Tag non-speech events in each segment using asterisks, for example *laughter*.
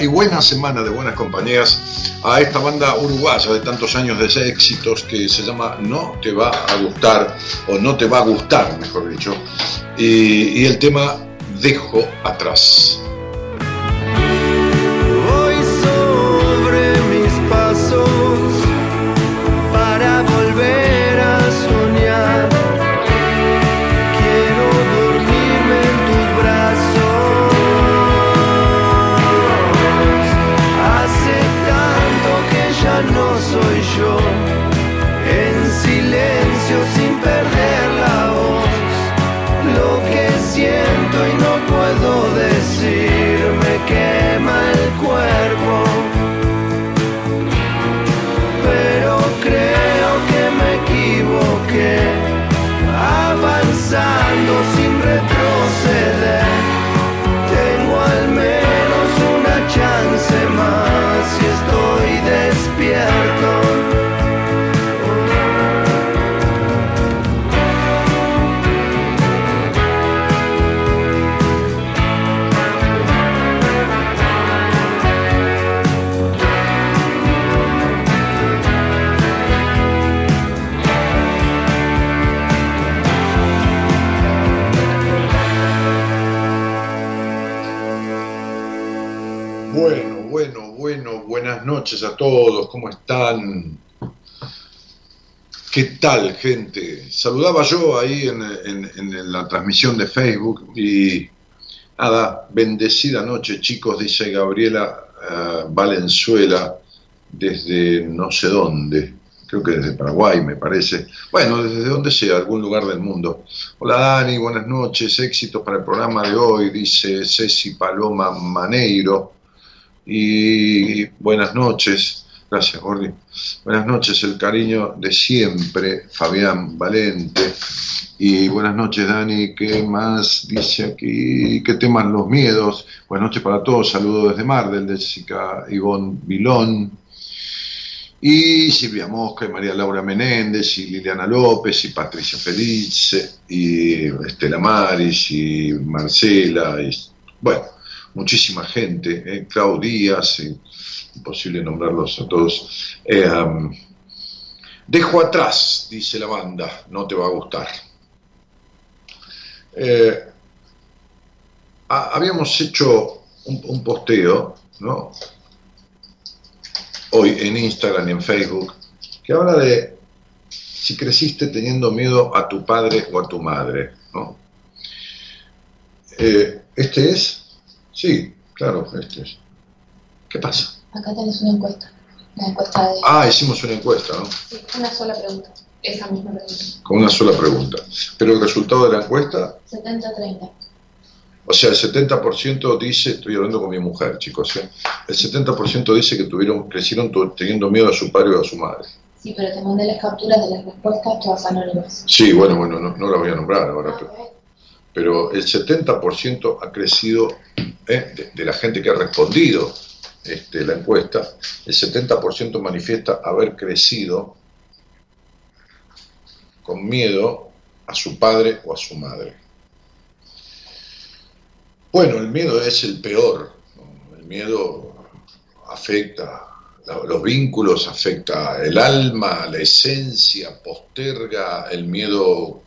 Y buena semana de buenas compañías a esta banda uruguaya de tantos años de éxitos que se llama No te va a gustar, o no te va a gustar, mejor dicho, y, y el tema Dejo atrás. ¿Qué tal, gente? Saludaba yo ahí en, la transmisión de Facebook y nada, bendecida noche, chicos, dice Gabriela eh, Valenzuela desde no sé dónde, creo que desde Paraguay, me parece. Bueno, desde donde sea, algún lugar del mundo. Hola Dani, buenas noches, éxitos para el programa de hoy, dice Ceci Paloma Maneiro y buenas noches. Gracias, Gordi. Buenas noches, el cariño de siempre, Fabián Valente. Y buenas noches, Dani. ¿Qué más dice aquí? ¿Qué temas los miedos? Buenas noches para todos. Saludos desde Mar del Jessica Ivonne Vilón. Y Silvia Mosca, y María Laura Menéndez, y Liliana López, y Patricia Felice, y Estela Maris, y Marcela, y bueno, muchísima gente, ¿eh? Claudia, imposible nombrarlos a todos. Eh, dejo atrás, dice la banda, no te va a gustar. Eh, habíamos hecho un, posteo, ¿no? Hoy en Instagram y en Facebook, que habla de si creciste teniendo miedo a tu padre o a tu madre, ¿no? Eh, ¿Este es? Sí, claro, este es. ¿Qué pasa? Acá tenés una encuesta. La encuesta de... Ah, hicimos una encuesta, ¿no? Sí, una sola pregunta. Esa misma pregunta. Con una sola pregunta. Pero el resultado de la encuesta... 70-30. O sea, el 70% dice, estoy hablando con mi mujer, chicos, ¿eh? el 70% dice que tuvieron, crecieron teniendo miedo a su padre o a su madre. Sí, pero te mandé las capturas de las respuestas todas anónimas. Sí, bueno, bueno, no, no la voy a nombrar ahora. Ah, pero pero el 70% ha crecido ¿eh? de, la gente que ha respondido este, la encuesta, el 70% manifiesta haber crecido con miedo a su padre o a su madre. Bueno, el miedo es el peor, el miedo afecta los vínculos, afecta el alma, la esencia, posterga, el miedo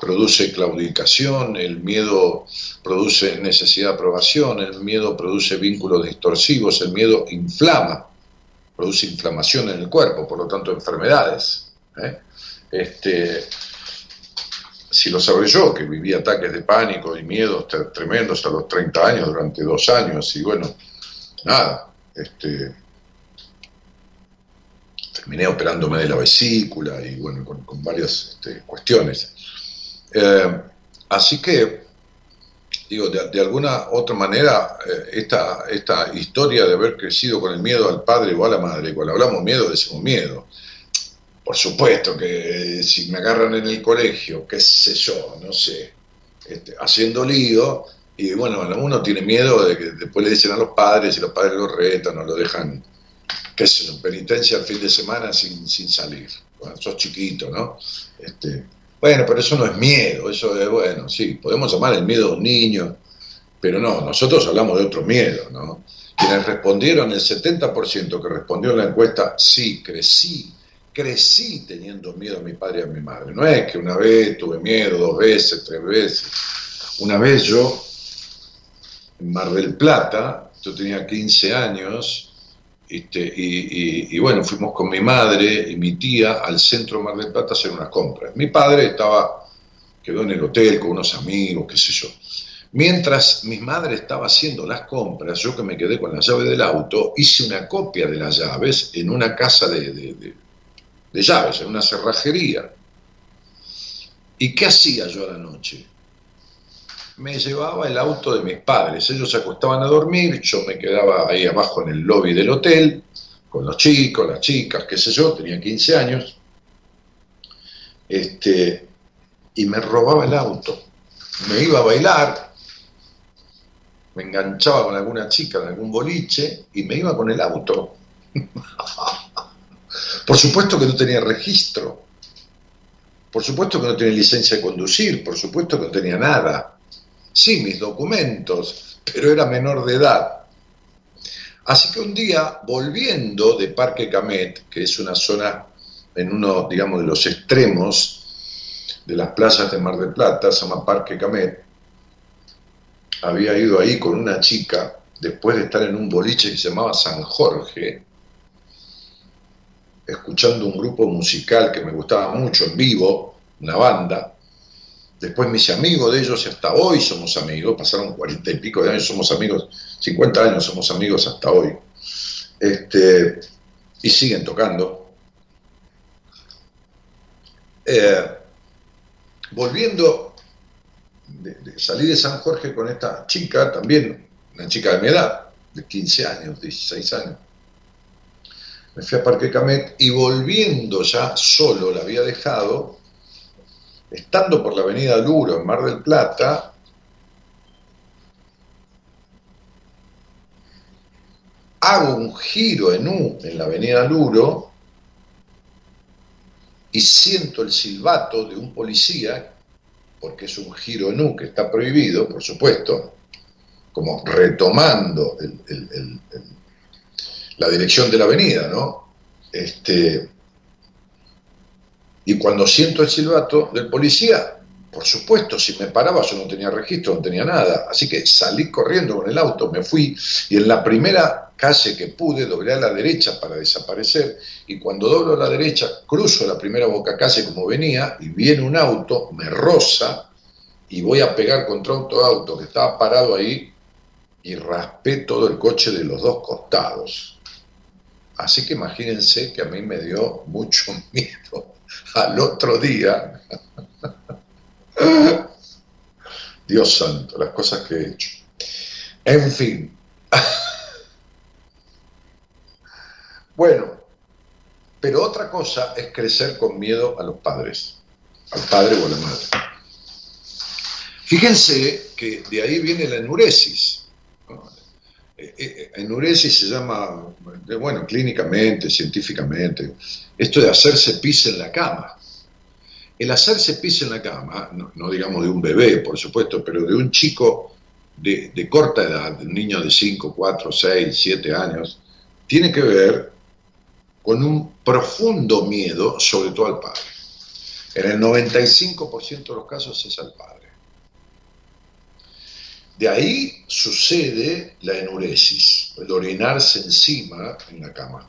produce claudicación, el miedo produce necesidad de aprobación, el miedo produce vínculos distorsivos, el miedo inflama, produce inflamación en el cuerpo, por lo tanto enfermedades. ¿eh? Este, si lo sabré yo, que viví ataques de pánico y miedos tremendos a los 30 años, durante dos años, y bueno, nada, este, terminé operándome de la vesícula y bueno, con, varias este, cuestiones. Eh, así que, digo, de, alguna otra manera, eh, esta, esta historia de haber crecido con el miedo al padre o a la madre, cuando hablamos miedo, decimos miedo. Por supuesto que si me agarran en el colegio, qué sé yo, no sé, este, haciendo lío, y bueno, uno tiene miedo de que después le dicen a los padres y los padres lo retan o lo dejan, qué sé yo, penitencia el fin de semana sin, sin salir. Bueno, sos chiquito, ¿no? Este, bueno, pero eso no es miedo, eso es, bueno, sí, podemos llamar el miedo a un niño, pero no, nosotros hablamos de otro miedo, ¿no? Quienes respondieron, el 70% que respondió en la encuesta, sí, crecí, crecí teniendo miedo a mi padre y a mi madre. No es que una vez tuve miedo, dos veces, tres veces. Una vez yo, en Mar del Plata, yo tenía 15 años, este, y, bueno, fuimos con mi madre y mi tía al centro Mar del Plata a hacer unas compras. Mi padre estaba, quedó en el hotel con unos amigos, qué sé yo. Mientras mi madre estaba haciendo las compras, yo que me quedé con la llave del auto, hice una copia de las llaves en una casa de, de llaves, en una cerrajería. ¿Y qué hacía yo a la noche? Me llevaba el auto de mis padres. Ellos se acostaban a dormir, yo me quedaba ahí abajo en el lobby del hotel, con los chicos, las chicas, qué sé yo, tenía 15 años, este, y me robaba el auto. Me iba a bailar, me enganchaba con alguna chica en algún boliche y me iba con el auto. *laughs* por supuesto que no tenía registro, por supuesto que no tenía licencia de conducir, por supuesto que no tenía nada sí mis documentos, pero era menor de edad. Así que un día, volviendo de Parque Camet, que es una zona en uno, digamos, de los extremos de las playas de Mar del Plata, se llama Parque Camet, había ido ahí con una chica, después de estar en un boliche que se llamaba San Jorge, escuchando un grupo musical que me gustaba mucho en vivo, una banda, Después me hice amigo de ellos hasta hoy somos amigos. Pasaron cuarenta y pico de años, somos amigos, 50 años somos amigos hasta hoy. Este, y siguen tocando. Eh, volviendo, de, salí de San Jorge con esta chica, también una chica de mi edad, de 15 años, 16 años. me fui a Parque Camet y volviendo ya solo, la había dejado, estando por la avenida Luro en Mar del Plata, hago un giro en U en la avenida Luro y siento el silbato de un policía, porque es un giro en U que está prohibido, por supuesto, como retomando la dirección de la avenida, ¿no? Este, y cuando siento el silbato del policía, por supuesto, si me paraba yo no tenía registro, no tenía nada. Así que salí corriendo con el auto, me fui y en la primera calle que pude doblé a la derecha para desaparecer y cuando doblo a la derecha cruzo la primera boca calle como venía y viene un auto, me roza y voy a pegar contra otro auto que estaba parado ahí y raspé todo el coche de los dos costados. Así que imagínense que a mí me dio mucho *laughs* miedo al otro día. *laughs* Dios santo, las cosas que he hecho. En fin. *laughs* Bueno, pero otra cosa es crecer con miedo a los padres, al padre o a la madre. Fíjense que de ahí viene la enuresis. Eh, eh, enuresis se llama, bueno, clínicamente, científicamente, esto de hacerse pis en la cama. El hacerse pis en la cama, no, digamos de un bebé, por supuesto, pero de un chico de, de corta edad, un niño de 5, 4, 6, 7 años, tiene que ver con un profundo miedo, sobre todo al padre. En el 95% de los casos es al padre. De ahí sucede la enuresis, el orinarse encima en la cama.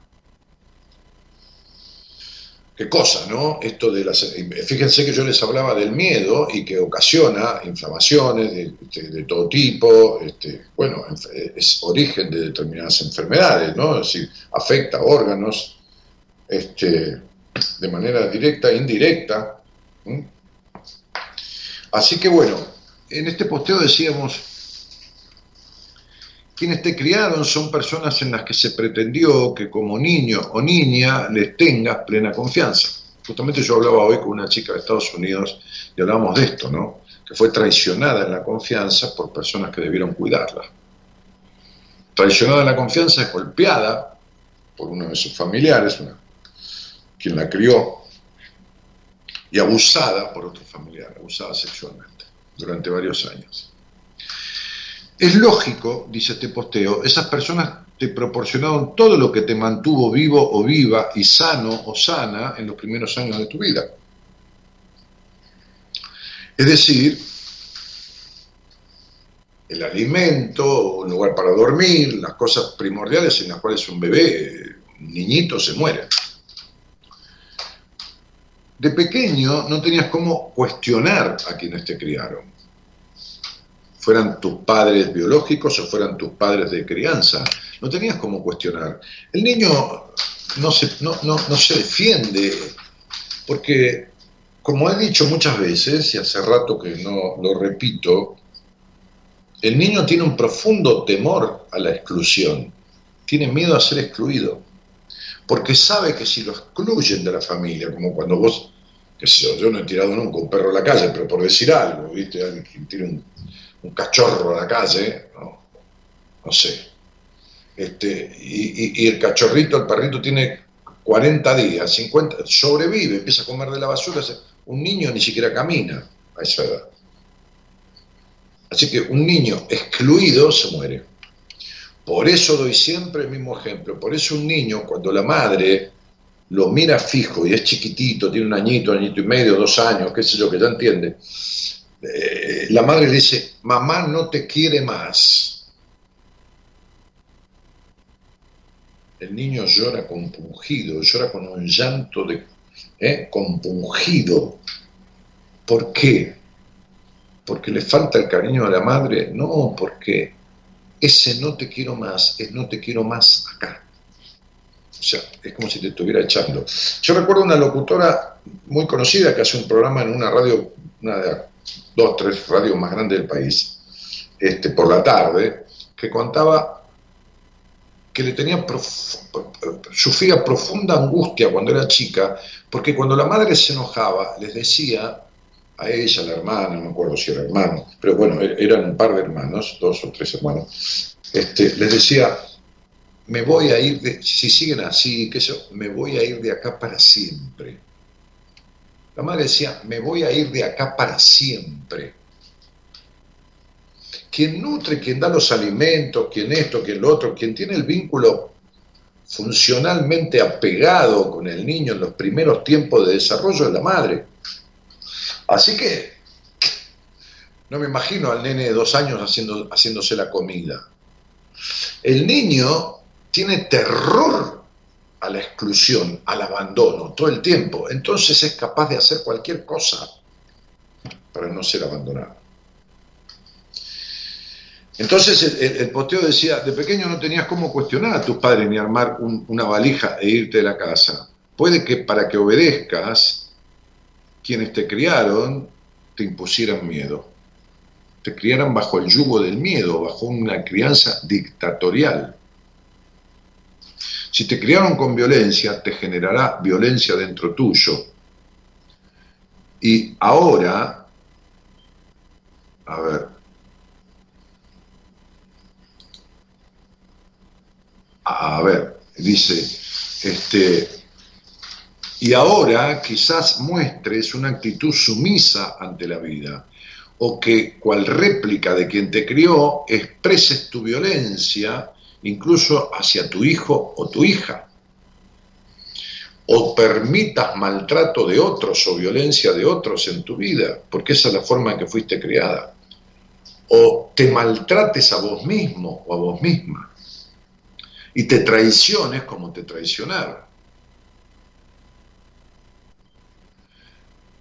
Qué cosa, ¿no? Esto de las. Fíjense que yo les hablaba del miedo y que ocasiona inflamaciones de, todo tipo, este, bueno, es origen de determinadas enfermedades, ¿no? Es decir, afecta órganos, este, de manera directa e indirecta. Así que bueno, en este posteo decíamos, quienes te criaron son personas en las que se pretendió que como niño o niña les tengas plena confianza. Justamente yo hablaba hoy con una chica de Estados Unidos y hablábamos de esto, ¿no? Que fue traicionada en la confianza por personas que debieron cuidarla. Traicionada en la confianza es golpeada por uno de sus familiares, quien la crió, y abusada por otro familiar, abusada sexualmente durante varios años. Es lógico, dice este posteo, esas personas te proporcionaron todo lo que te mantuvo vivo o viva y sano o sana en los primeros años de tu vida. Es decir, el alimento, un lugar para dormir, las cosas primordiales en las cuales un bebé, un niñito se muere de pequeño no tenías cómo cuestionar a quienes te criaron. Fueran tus padres biológicos o fueran tus padres de crianza. No tenías cómo cuestionar. El niño no se, no, se defiende porque, como he dicho muchas veces, y hace rato que no lo repito, el niño tiene un profundo temor a la exclusión. Tiene miedo a ser excluido porque sabe que si lo excluyen de la familia, como cuando vos, qué sé yo, yo no he tirado nunca un perro a la calle, pero por decir algo, ¿viste? Alguien tira un, cachorro a la calle, no, no sé. Este, y, el cachorrito, el perrito tiene 40 días, 50, sobrevive, empieza a comer de la basura, un niño ni siquiera camina a esa edad. Así que un niño excluido se muere. Por eso doy siempre el mismo ejemplo. Por eso un niño, cuando la madre lo mira fijo y es chiquitito, tiene un añito, añito y medio, dos años, qué sé yo, que ya entiende, eh, la madre le dice, mamá no te quiere más. El niño llora compungido, llora con un llanto de ¿eh? compungido. ¿Por qué? ¿Porque le falta el cariño a la madre? No, porque ese no te quiero más es no te quiero más acá. O sea, es como si te estuviera echando. Yo recuerdo una locutora muy conocida que hace un programa en una radio, una de dos, tres radios más grandes del país, este, por la tarde, que contaba que le tenía sufría profunda angustia cuando era chica, porque cuando la madre se enojaba, les decía a ella, a la hermana, no me acuerdo si era hermano, pero bueno, e-, eran un par de hermanos, dos o tres hermanos, este, les decía, me voy a ir, de, si siguen así, que eso, me voy a ir de acá para siempre. La madre decía, me voy a ir de acá para siempre. Quien nutre, quien da los alimentos, quien esto, quien lo otro, quien tiene el vínculo funcionalmente apegado con el niño en los primeros tiempos de desarrollo es la madre. Así que no me imagino al nene de dos años haciéndose la comida. El niño tiene terror a la exclusión, al abandono, todo el tiempo. Entonces es capaz de hacer cualquier cosa para no ser abandonado. Entonces el, poteo decía, de pequeño no tenías cómo cuestionar a tus padres ni armar una valija e irte de la casa. Puede que para que obedezcas, quienes te criaron te impusieran miedo. Te criaran bajo el yugo del miedo, bajo una crianza dictatorial. Si te criaron con violencia, te generará violencia dentro tuyo. Y ahora, a ver, a ver, dice, este, y ahora quizás muestres una actitud sumisa ante la vida, o que, cual réplica de quien te crió, expreses tu violencia incluso hacia tu hijo o tu hija, o permitas maltrato de otros o violencia de otros en tu vida, porque esa es la forma en que fuiste criada, o te maltrates a vos mismo o a vos misma, y te traiciones como te traicionaron.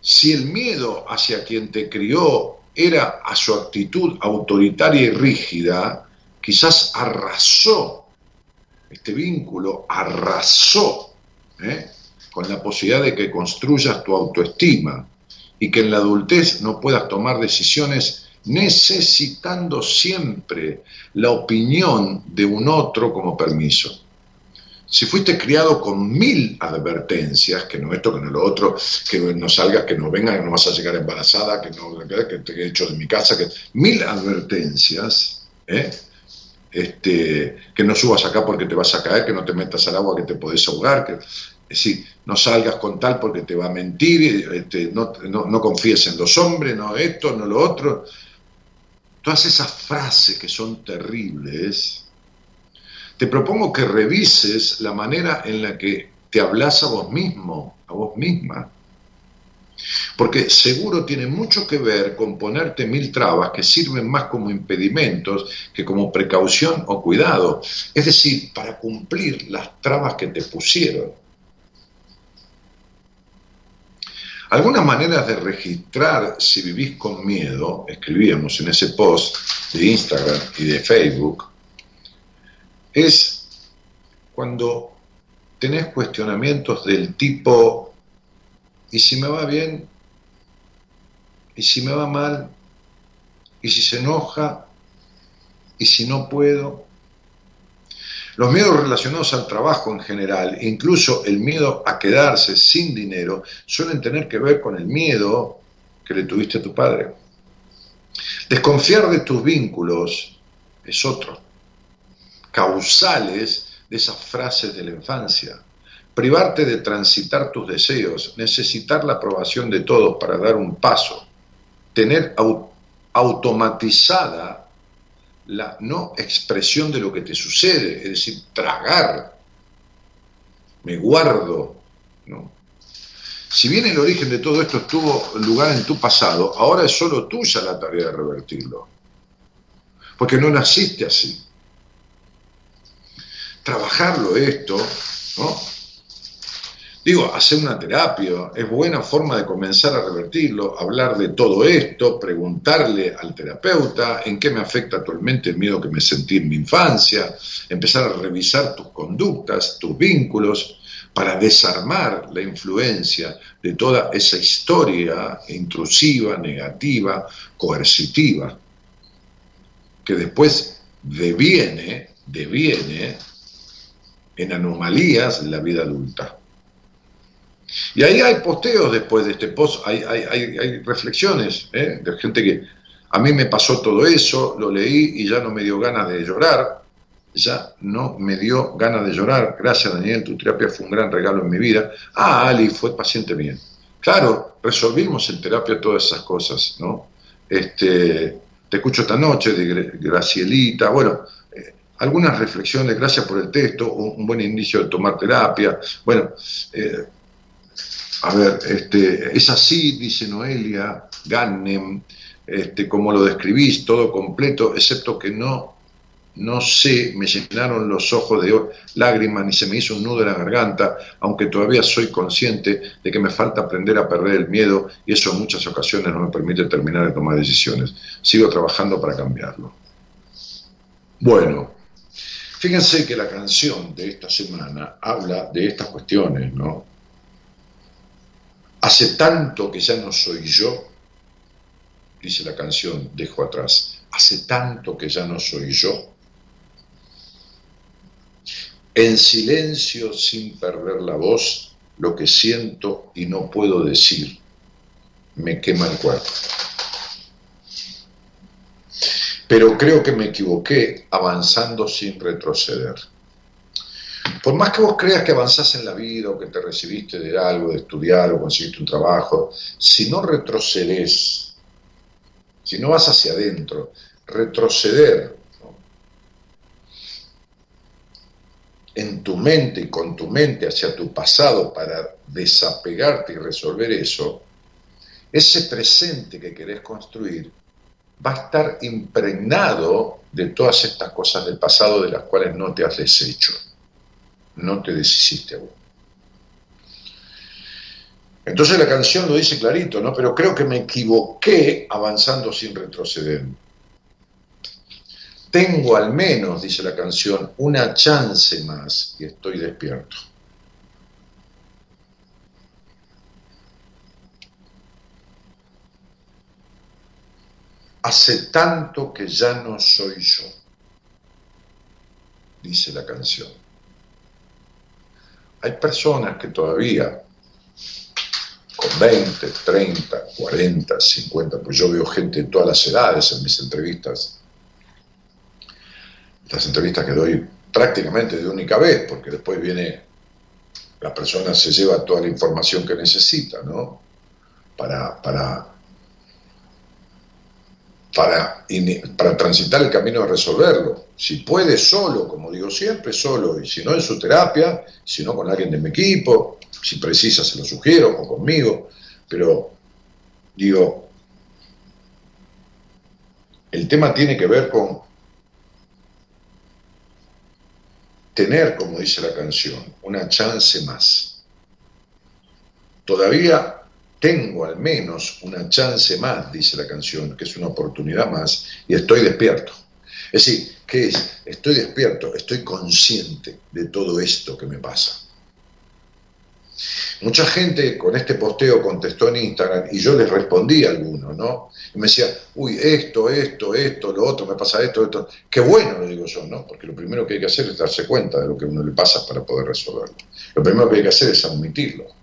Si el miedo hacia quien te crió era a su actitud autoritaria y rígida, quizás arrasó, este vínculo arrasó ¿eh? con la posibilidad de que construyas tu autoestima y que en la adultez no puedas tomar decisiones necesitando siempre la opinión de un otro como permiso. Si fuiste criado con mil advertencias, que no esto, que no lo otro, que no salgas, que no vengas, que no vas a llegar embarazada, que no que te he hecho de mi casa, que mil advertencias, ¿eh? Este, que no subas acá porque te vas a caer, que no te metas al agua que te podés ahogar, que, es decir, no salgas con tal porque te va a mentir, este, no, no, confíes en los hombres, no esto, no lo otro. Todas esas frases que son terribles, te propongo que revises la manera en la que te hablas a vos mismo, a vos misma. Porque seguro tiene mucho que ver con ponerte mil trabas que sirven más como impedimentos que como precaución o cuidado. Es decir, para cumplir las trabas que te pusieron. Algunas maneras de registrar si vivís con miedo, escribíamos en ese post de Instagram y de Facebook, es cuando tenés cuestionamientos del tipo ¿Y si me va bien? ¿Y si me va mal? ¿Y si se enoja? ¿Y si no puedo? Los miedos relacionados al trabajo en general, incluso el miedo a quedarse sin dinero, suelen tener que ver con el miedo que le tuviste a tu padre. Desconfiar de tus vínculos es otro. Causales de esas frases de la infancia privarte de transitar tus deseos, necesitar la aprobación de todos para dar un paso, tener automatizada la no expresión de lo que te sucede, es decir, tragar, me guardo. Si bien el origen de todo esto tuvo lugar en tu pasado, ahora es solo tuya la tarea de revertirlo. Porque no naciste así. Trabajarlo esto, ¿no? Digo, hacer una terapia es buena forma de comenzar a revertirlo, hablar de todo esto, preguntarle al terapeuta en qué me afecta actualmente el miedo que me sentí en mi infancia, empezar a revisar tus conductas, tus vínculos, para desarmar la influencia de toda esa historia intrusiva, negativa, coercitiva, que después deviene, deviene en anomalías de la vida adulta. Y ahí hay posteos después de este post, hay, hay, reflexiones ¿eh? de gente que a mí me pasó todo eso, lo leí y ya no me dio ganas de llorar, ya no me dio ganas de llorar. Gracias Daniel, tu terapia fue un gran regalo en mi vida. Ah, Ali fue paciente bien. Claro, resolvimos en terapia todas esas cosas, ¿no? Este, te escucho esta noche de Gracielita, bueno, eh, algunas reflexiones, gracias por el texto, un, buen inicio de tomar terapia. Bueno, eh, a ver, este, es así, dice Noelia, Gannem, este, como lo describís, todo completo, excepto que no, no sé, me llenaron los ojos de lágrimas ni se me hizo un nudo en la garganta, aunque todavía soy consciente de que me falta aprender a perder el miedo y eso en muchas ocasiones no me permite terminar de tomar decisiones. Sigo trabajando para cambiarlo. Bueno, fíjense que la canción de esta semana habla de estas cuestiones, ¿no? Hace tanto que ya no soy yo, dice la canción, dejo atrás. Hace tanto que ya no soy yo. En silencio, sin perder la voz, lo que siento y no puedo decir, me quema el cuerpo. Pero creo que me equivoqué avanzando sin retroceder. Por más que vos creas que avanzás en la vida o que te recibiste de algo, de estudiar o conseguiste un trabajo, si no retrocedes, si no vas hacia adentro, retroceder en tu mente y con tu mente hacia tu pasado para desapegarte y resolver eso, ese presente que querés construir va a estar impregnado de todas estas cosas del pasado de las cuales no te has deshecho no te deshiciste aún. Entonces la canción lo dice clarito, ¿no? Pero creo que me equivoqué avanzando sin retroceder. Tengo al menos, dice la canción, una chance más y estoy despierto. Hace tanto que ya no soy yo, dice la canción. Hay personas que todavía, con 20, 30, 40, 50, pues yo veo gente de todas las edades en mis entrevistas, las entrevistas que doy prácticamente de única vez, porque después viene, la persona se lleva toda la información que necesita, ¿no? Para, para para, para transitar el camino de resolverlo. Si puede solo, como digo siempre, solo, y si no en su terapia, si no con alguien de mi equipo, si precisa se lo sugiero, o conmigo, pero digo, el tema tiene que ver con tener, como dice la canción, una chance más. Todavía tengo al menos una chance más, dice la canción, que es una oportunidad más, y estoy despierto. Es decir, ¿qué es? Estoy despierto, estoy consciente de todo esto que me pasa. Mucha gente con este posteo contestó en Instagram y yo les respondí a algunos, ¿no? Y me decía, uy, esto, esto, esto, lo otro, me pasa esto, esto. Qué bueno, lo digo yo, ¿no? Porque lo primero que hay que hacer es darse cuenta de lo que a uno le pasa para poder resolverlo. Lo primero que hay que hacer es admitirlo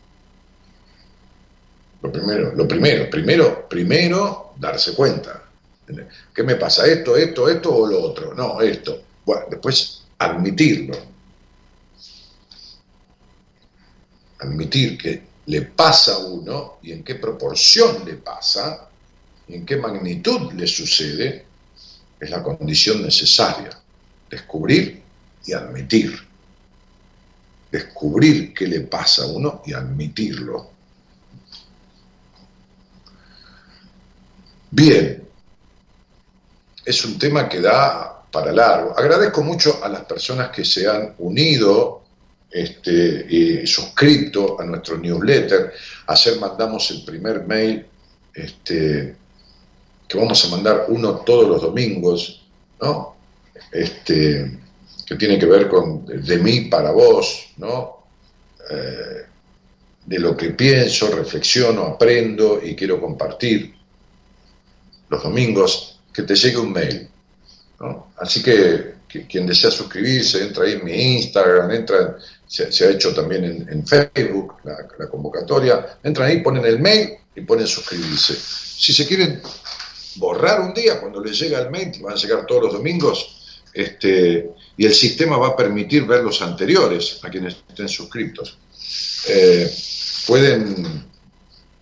lo primero, lo primero, primero, primero, darse cuenta. ¿Qué me pasa? ¿Esto, esto, esto o lo otro? No, esto. Bueno, después admitirlo. Admitir que le pasa a uno y en qué proporción le pasa y en qué magnitud le sucede es la condición necesaria. Descubrir y admitir. Descubrir qué le pasa a uno y admitirlo Bien, es un tema que da para largo. Agradezco mucho a las personas que se han unido, este, y suscrito a nuestro newsletter. Ayer mandamos el primer mail, este, que vamos a mandar uno todos los domingos, ¿no? Este, que tiene que ver con de mí para vos, ¿no? Eh, de lo que pienso, reflexiono, aprendo y quiero compartir los domingos, que te llegue un mail. Así que, quien desea suscribirse, entra ahí en mi Instagram, entra, se, ha hecho también en, Facebook la, convocatoria, entran ahí, ponen el mail y ponen suscribirse. Si se quieren borrar un día, cuando les llega el mail, van a llegar todos los domingos, este, y el sistema va a permitir ver los anteriores a quienes estén suscritos. Eh, pueden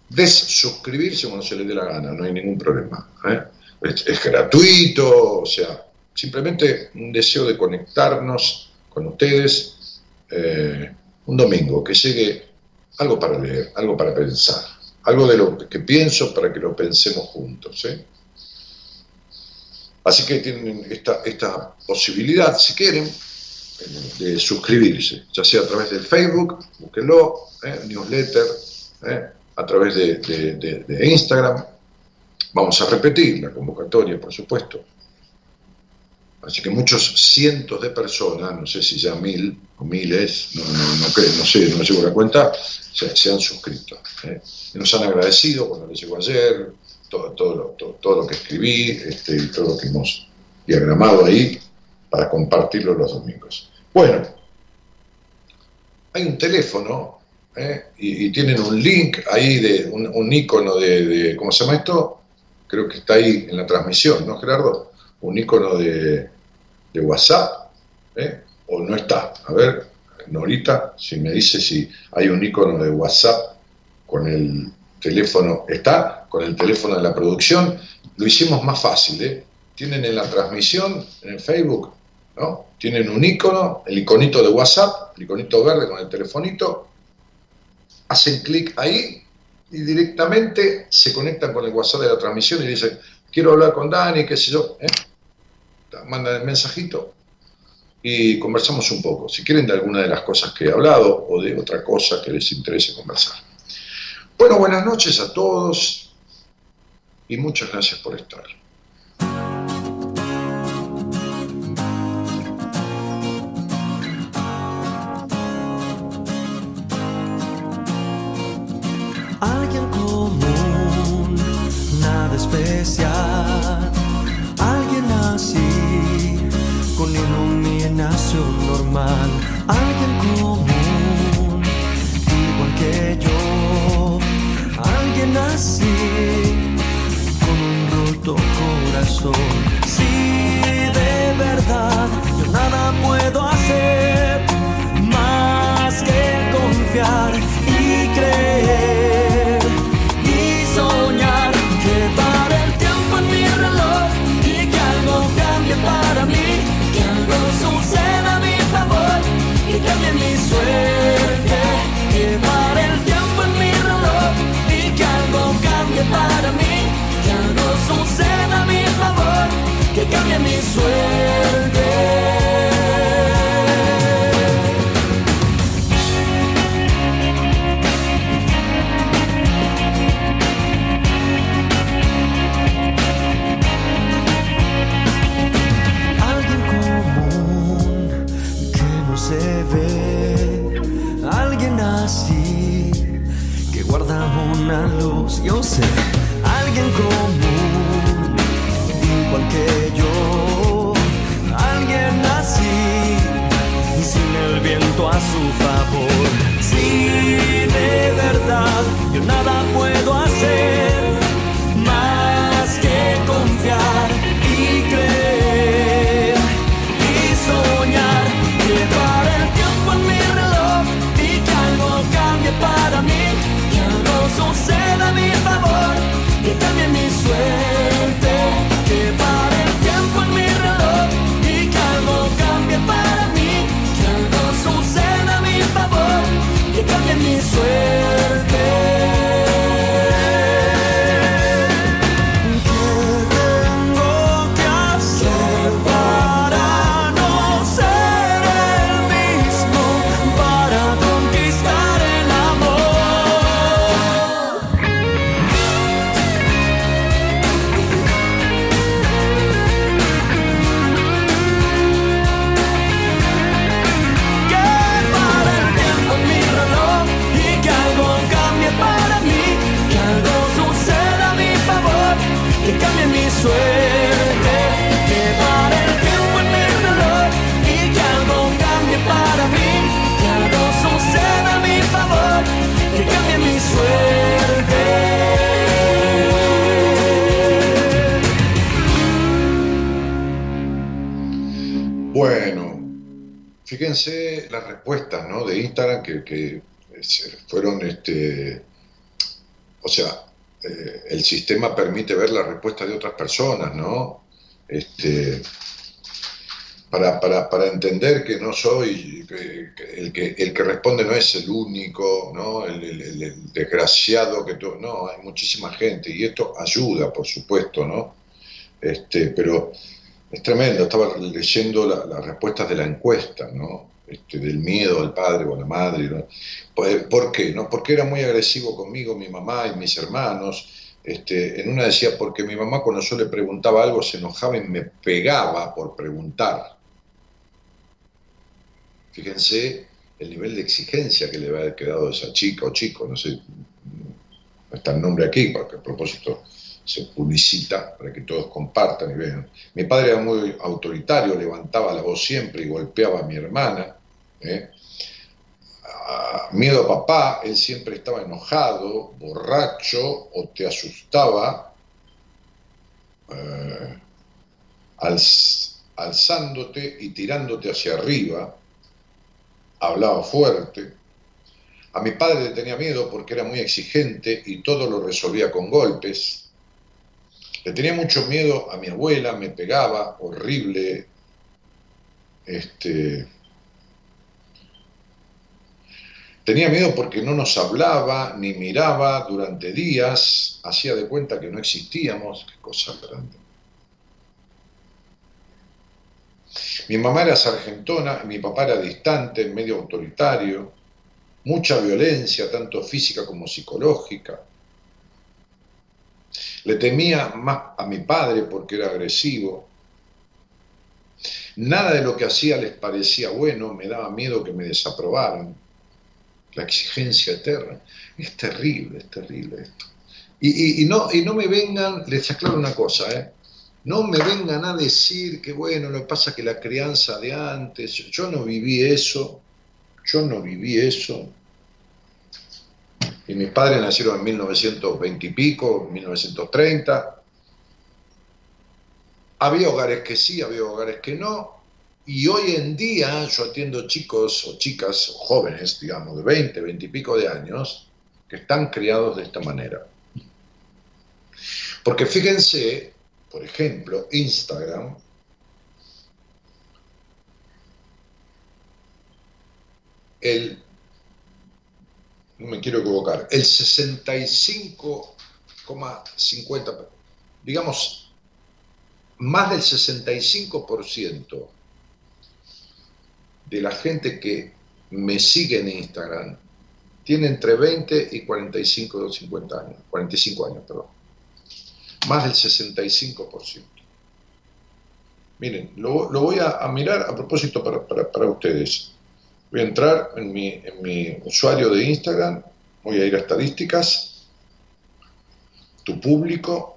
desuscribirse cuando se les dé la gana, no hay ningún problema. ¿eh? es, gratuito, o sea, simplemente un deseo de conectarnos con ustedes eh, un domingo, que llegue algo para leer, algo para pensar, algo de lo que pienso para que lo pensemos juntos. ¿eh? Así que tienen esta, esta posibilidad, si quieren, de suscribirse, ya sea a través del Facebook, búsquenlo, ¿eh? A través de Instagram, Vamos a repetir la convocatoria, por supuesto. Así que muchos cientos de personas, no sé si ya mil o miles, no, no, no, sé, no me llevo la cuenta, se, han suscrito. ¿eh? Nos han agradecido cuando les llegó ayer, todo, todo, todo, lo que escribí este, y todo lo que hemos diagramado ahí para compartirlo los domingos. Bueno, hay un teléfono ¿eh? y, tienen un link ahí de un, icono de, de, ¿cómo se llama esto? creo que está ahí en la transmisión, ¿no, Gerardo? Un icono de, WhatsApp, ¿eh? o no está. A ver, Norita, si me dice si hay un icono de WhatsApp con el teléfono, está con el teléfono de la producción, lo hicimos más fácil, ¿eh? Tienen en la transmisión, en el Facebook, ¿no? Tienen un icono, el iconito de WhatsApp, el iconito verde con el telefonito, hacen clic ahí y directamente se conectan con el WhatsApp de la transmisión y dicen, quiero hablar con Dani, qué sé yo, ¿eh? mandan el mensajito y conversamos un poco, si quieren de alguna de las cosas que he hablado o de otra cosa que les interese conversar. Bueno, buenas noches a todos y muchas gracias por estar. Iluminación normal. Alguien común, igual que yo. Alguien así, con un roto corazón. Si de verdad yo nada puedo hacer más que confiar fíjense las respuestas ¿no? de Instagram que, que fueron, este, o sea, eh, el sistema permite ver las respuestas de otras personas, ¿no? Este, para, para, para entender que no soy, el, que, el que responde no es el único, ¿no? El, desgraciado que tú, no, hay muchísima gente y esto ayuda, por supuesto, ¿no? Este, pero es tremendo, estaba leyendo las respuestas de la encuesta, ¿no? Este, del miedo al padre o a la madre. ¿no? ¿Por qué? ¿no? Porque era muy agresivo conmigo, mi mamá y mis hermanos. Este, en una decía, porque mi mamá cuando yo le preguntaba algo se enojaba y me pegaba por preguntar. Fíjense el nivel de exigencia que le había quedado a esa chica o chico, no sé, no está el nombre aquí, porque a propósito se publicita para que todos compartan y vean. Mi padre era muy autoritario, levantaba la voz siempre y golpeaba a mi hermana. ¿eh? miedo a papá, él siempre estaba enojado, borracho o te asustaba. Eh, alzándote y tirándote hacia arriba, hablaba fuerte. A mi padre le tenía miedo porque era muy exigente y todo lo resolvía con golpes. Le tenía mucho miedo a mi abuela, me pegaba, horrible. Este, tenía miedo porque no nos hablaba ni miraba durante días, hacía de cuenta que no existíamos, qué cosa grande. Mi mamá era sargentona, mi papá era distante, medio autoritario, mucha violencia, tanto física como psicológica. Le temía más a mi padre porque era agresivo. Nada de lo que hacía les parecía bueno, me daba miedo que me desaprobaran. La exigencia eterna. Es terrible, es terrible esto. Y, no, y no me vengan, les aclaro una cosa, ¿eh? No me vengan a decir que, bueno, lo que pasa es que la crianza de antes, yo no viví eso, yo no viví eso. Y mis padres nacieron en 1920 y pico, 1930. Había hogares que sí, había hogares que no. Y hoy en día yo atiendo chicos o chicas jóvenes, digamos, de 20, 20 y pico de años, que están criados de esta manera. Porque fíjense por ejemplo, Instagram, el, no me quiero equivocar, el 65,50, digamos, más del 65% de la gente que me sigue en Instagram tiene entre 20 y 45 o 50 años, 45 años, perdón más del 65%. Miren, lo, voy a, mirar a propósito para, ustedes. Voy a entrar en mi, en mi usuario de Instagram, voy a ir a estadísticas, tu público,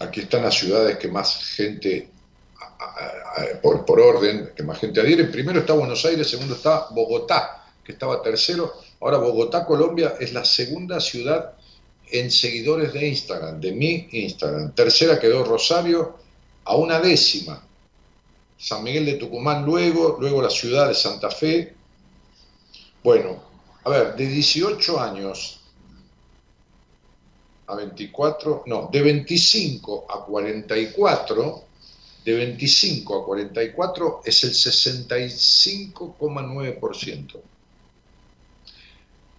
aquí están las ciudades que más gente, por, por, orden, que más gente adhiere. Primero está Buenos Aires, segundo está Bogotá, que estaba tercero. Ahora Bogotá, Colombia, es la segunda ciudad en seguidores de Instagram, de mi Instagram. Tercera quedó Rosario a una décima. San Miguel de Tucumán luego, luego la ciudad de Santa Fe. Bueno, a ver, de 18 años a 24, no, de 25 a 44, de 25 a 44 es el 65,9%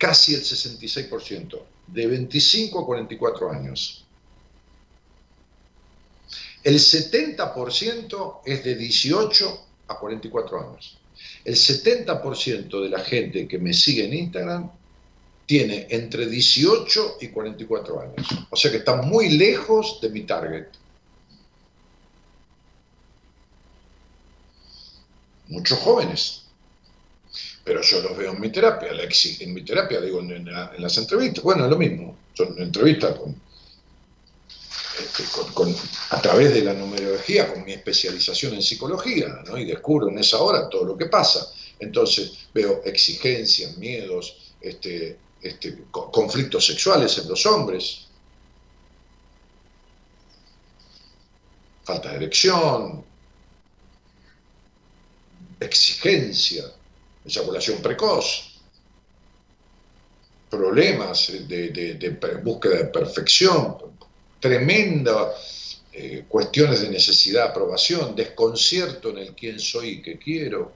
casi el 66%, de 25 a 44 años. El 70% es de 18 a 44 años. El 70% de la gente que me sigue en Instagram tiene entre 18 y 44 años. O sea que está muy lejos de mi target. Muchos jóvenes pero yo los veo en mi terapia, en mi terapia, digo, en, las entrevistas, bueno, es lo mismo, son entrevistas este, con, a través de la numerología, con mi especialización en psicología, ¿no? y descubro en esa hora todo lo que pasa. Entonces veo exigencias, miedos, este, este, conflictos sexuales en los hombres. falta de erección, exigencia, eyaculación precoz, problemas de, búsqueda de perfección, tremenda eh, cuestiones de necesidad, aprobación, desconcierto en el quién soy y qué quiero.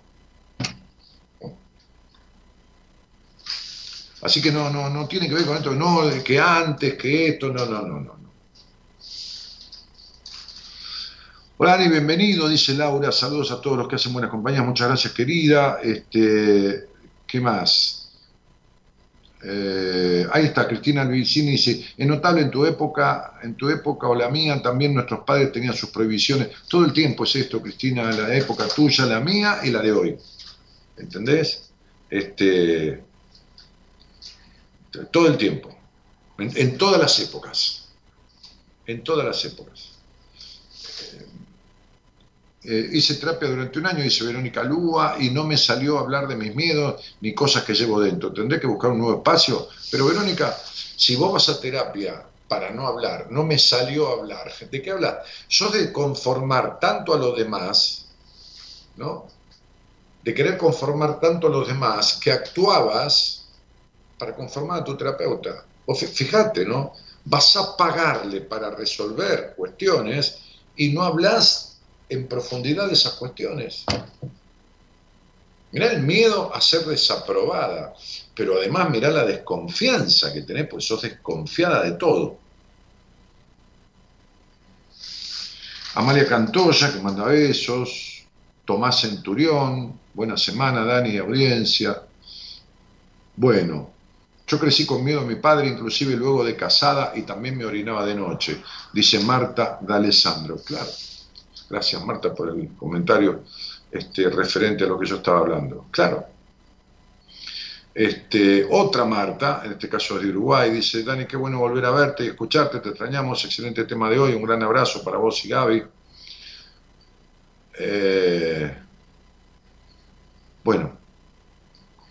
Así que no, no, no tiene que ver con esto, no, que antes, que esto, no, no, no, no. Hola Ani, bienvenido, dice Laura, saludos a todos los que hacen buenas compañías, muchas gracias querida. Este, ¿Qué más? Eh, ahí está, Cristina Alvicini dice, es notable en tu época, en tu época o la mía, también nuestros padres tenían sus prohibiciones. Todo el tiempo es esto, Cristina, la época tuya, la mía y la de hoy. ¿Entendés? Este, todo el tiempo, en todas las épocas, en todas las épocas. Eh, hice terapia durante un año, dice Verónica Lúa, y no me salió a hablar de mis miedos ni cosas que llevo dentro. Tendré que buscar un nuevo espacio. Pero Verónica, si vos vas a terapia para no hablar, no me salió a hablar, ¿de qué hablas? Sos de conformar tanto a los demás, ¿no? De querer conformar tanto a los demás que actuabas para conformar a tu terapeuta. O fíjate, ¿no? Vas a pagarle para resolver cuestiones y no hablas en profundidad de esas cuestiones. Mirá el miedo a ser desaprobada, pero además mirá la desconfianza que tenés, pues sos desconfiada de todo. Amalia Cantoya, que manda besos, Tomás Centurión, buena semana, Dani, audiencia. Bueno, yo crecí con miedo a mi padre, inclusive luego de casada, y también me orinaba de noche, dice Marta D'Alessandro. Claro, Gracias, Marta, por el comentario este, referente a lo que yo estaba hablando. Claro. Este, otra Marta, en este caso es de Uruguay, dice, Dani, qué bueno volver a verte y escucharte, te extrañamos, excelente tema de hoy, un gran abrazo para vos y Gaby. Eh, bueno,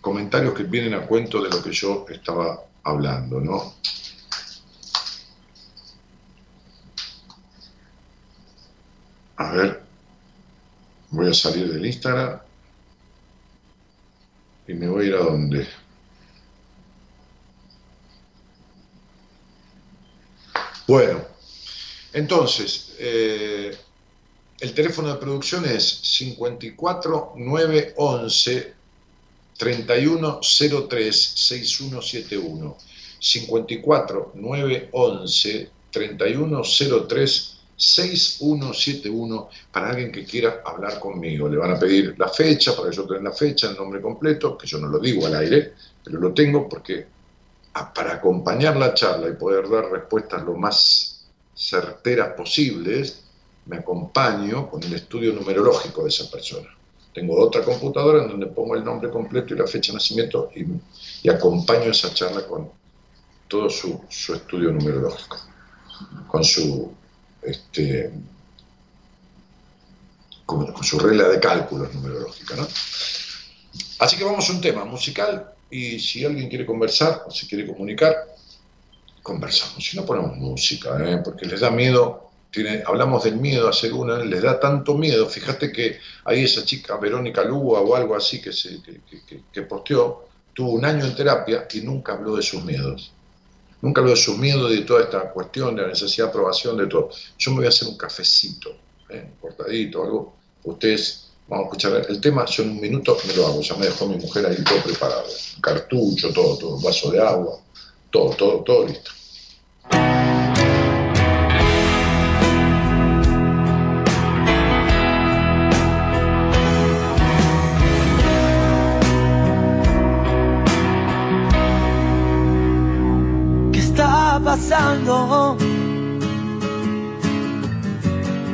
comentarios que vienen a cuento de lo que yo estaba hablando, ¿no? A ver, voy a salir del Instagram y me voy a ir a donde. Bueno, entonces, eh, el teléfono de producción es 54 911 3103 6171. 54 911 3103 6171 para alguien que quiera hablar conmigo. Le van a pedir la fecha, para que yo tenga la fecha, el nombre completo, que yo no lo digo al aire, pero lo tengo porque para acompañar la charla y poder dar respuestas lo más certeras posibles, me acompaño con el estudio numerológico de esa persona. Tengo otra computadora en donde pongo el nombre completo y la fecha de nacimiento y, acompaño esa charla con todo su, su estudio numerológico, con su este, con, su regla de cálculos numerológica. ¿no? Así que vamos a un tema musical y si alguien quiere conversar o se quiere comunicar, conversamos. Si no ponemos música, ¿eh? porque les da miedo, tiene, hablamos del miedo a una, les da tanto miedo. Fíjate que ahí esa chica, Verónica Lúa o algo así, que, se, que, que posteó, tuvo un año en terapia y nunca habló de sus miedos. Nunca lo de su miedo de toda esta cuestión, de la necesidad de aprobación, de todo. Yo me voy a hacer un cafecito, ¿eh? cortadito, algo. Ustedes, vamos a escuchar el tema, yo en un minuto me lo hago. Ya me dejó mi mujer ahí todo preparado. Cartucho, todo, todo, vaso de agua, todo, todo, todo listo.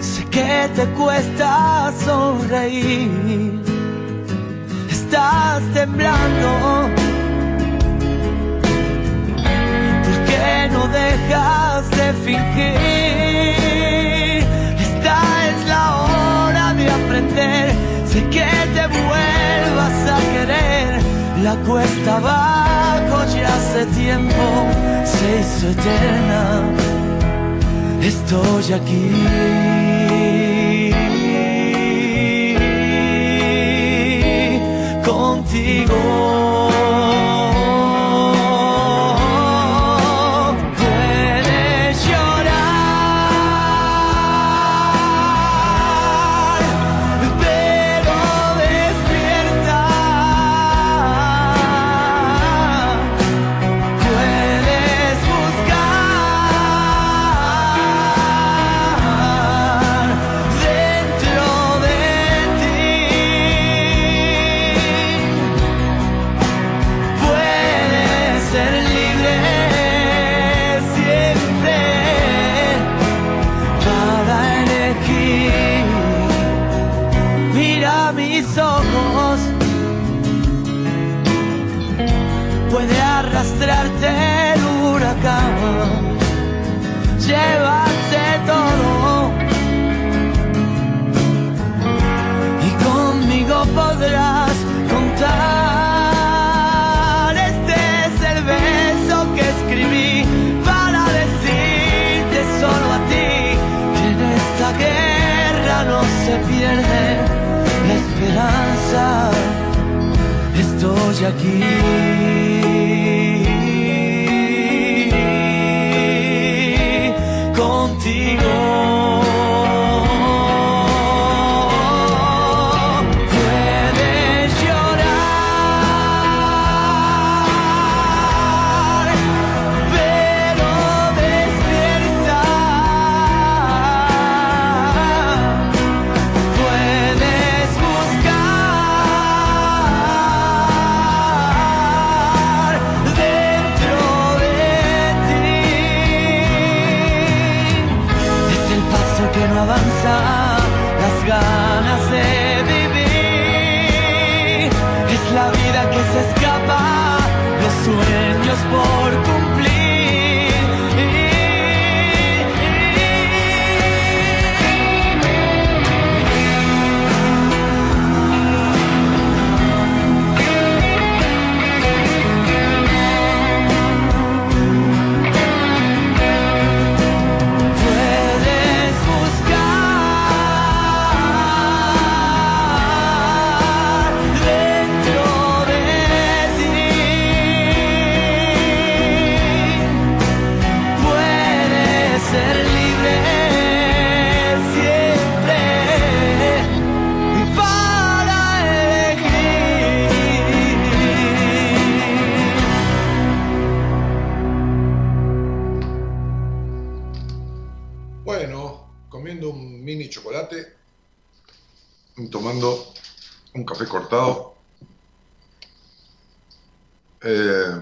Sé que te cuesta sonreír. Estás temblando. ¿Por qué no dejas de fingir? Esta es la hora de aprender. Sé que te vuelvas a querer. La cuesta abajo ya hace tiempo se hizo eterna. Estoy aquí. Contigo. Estoy aquí contigo. Un café cortado. Eh,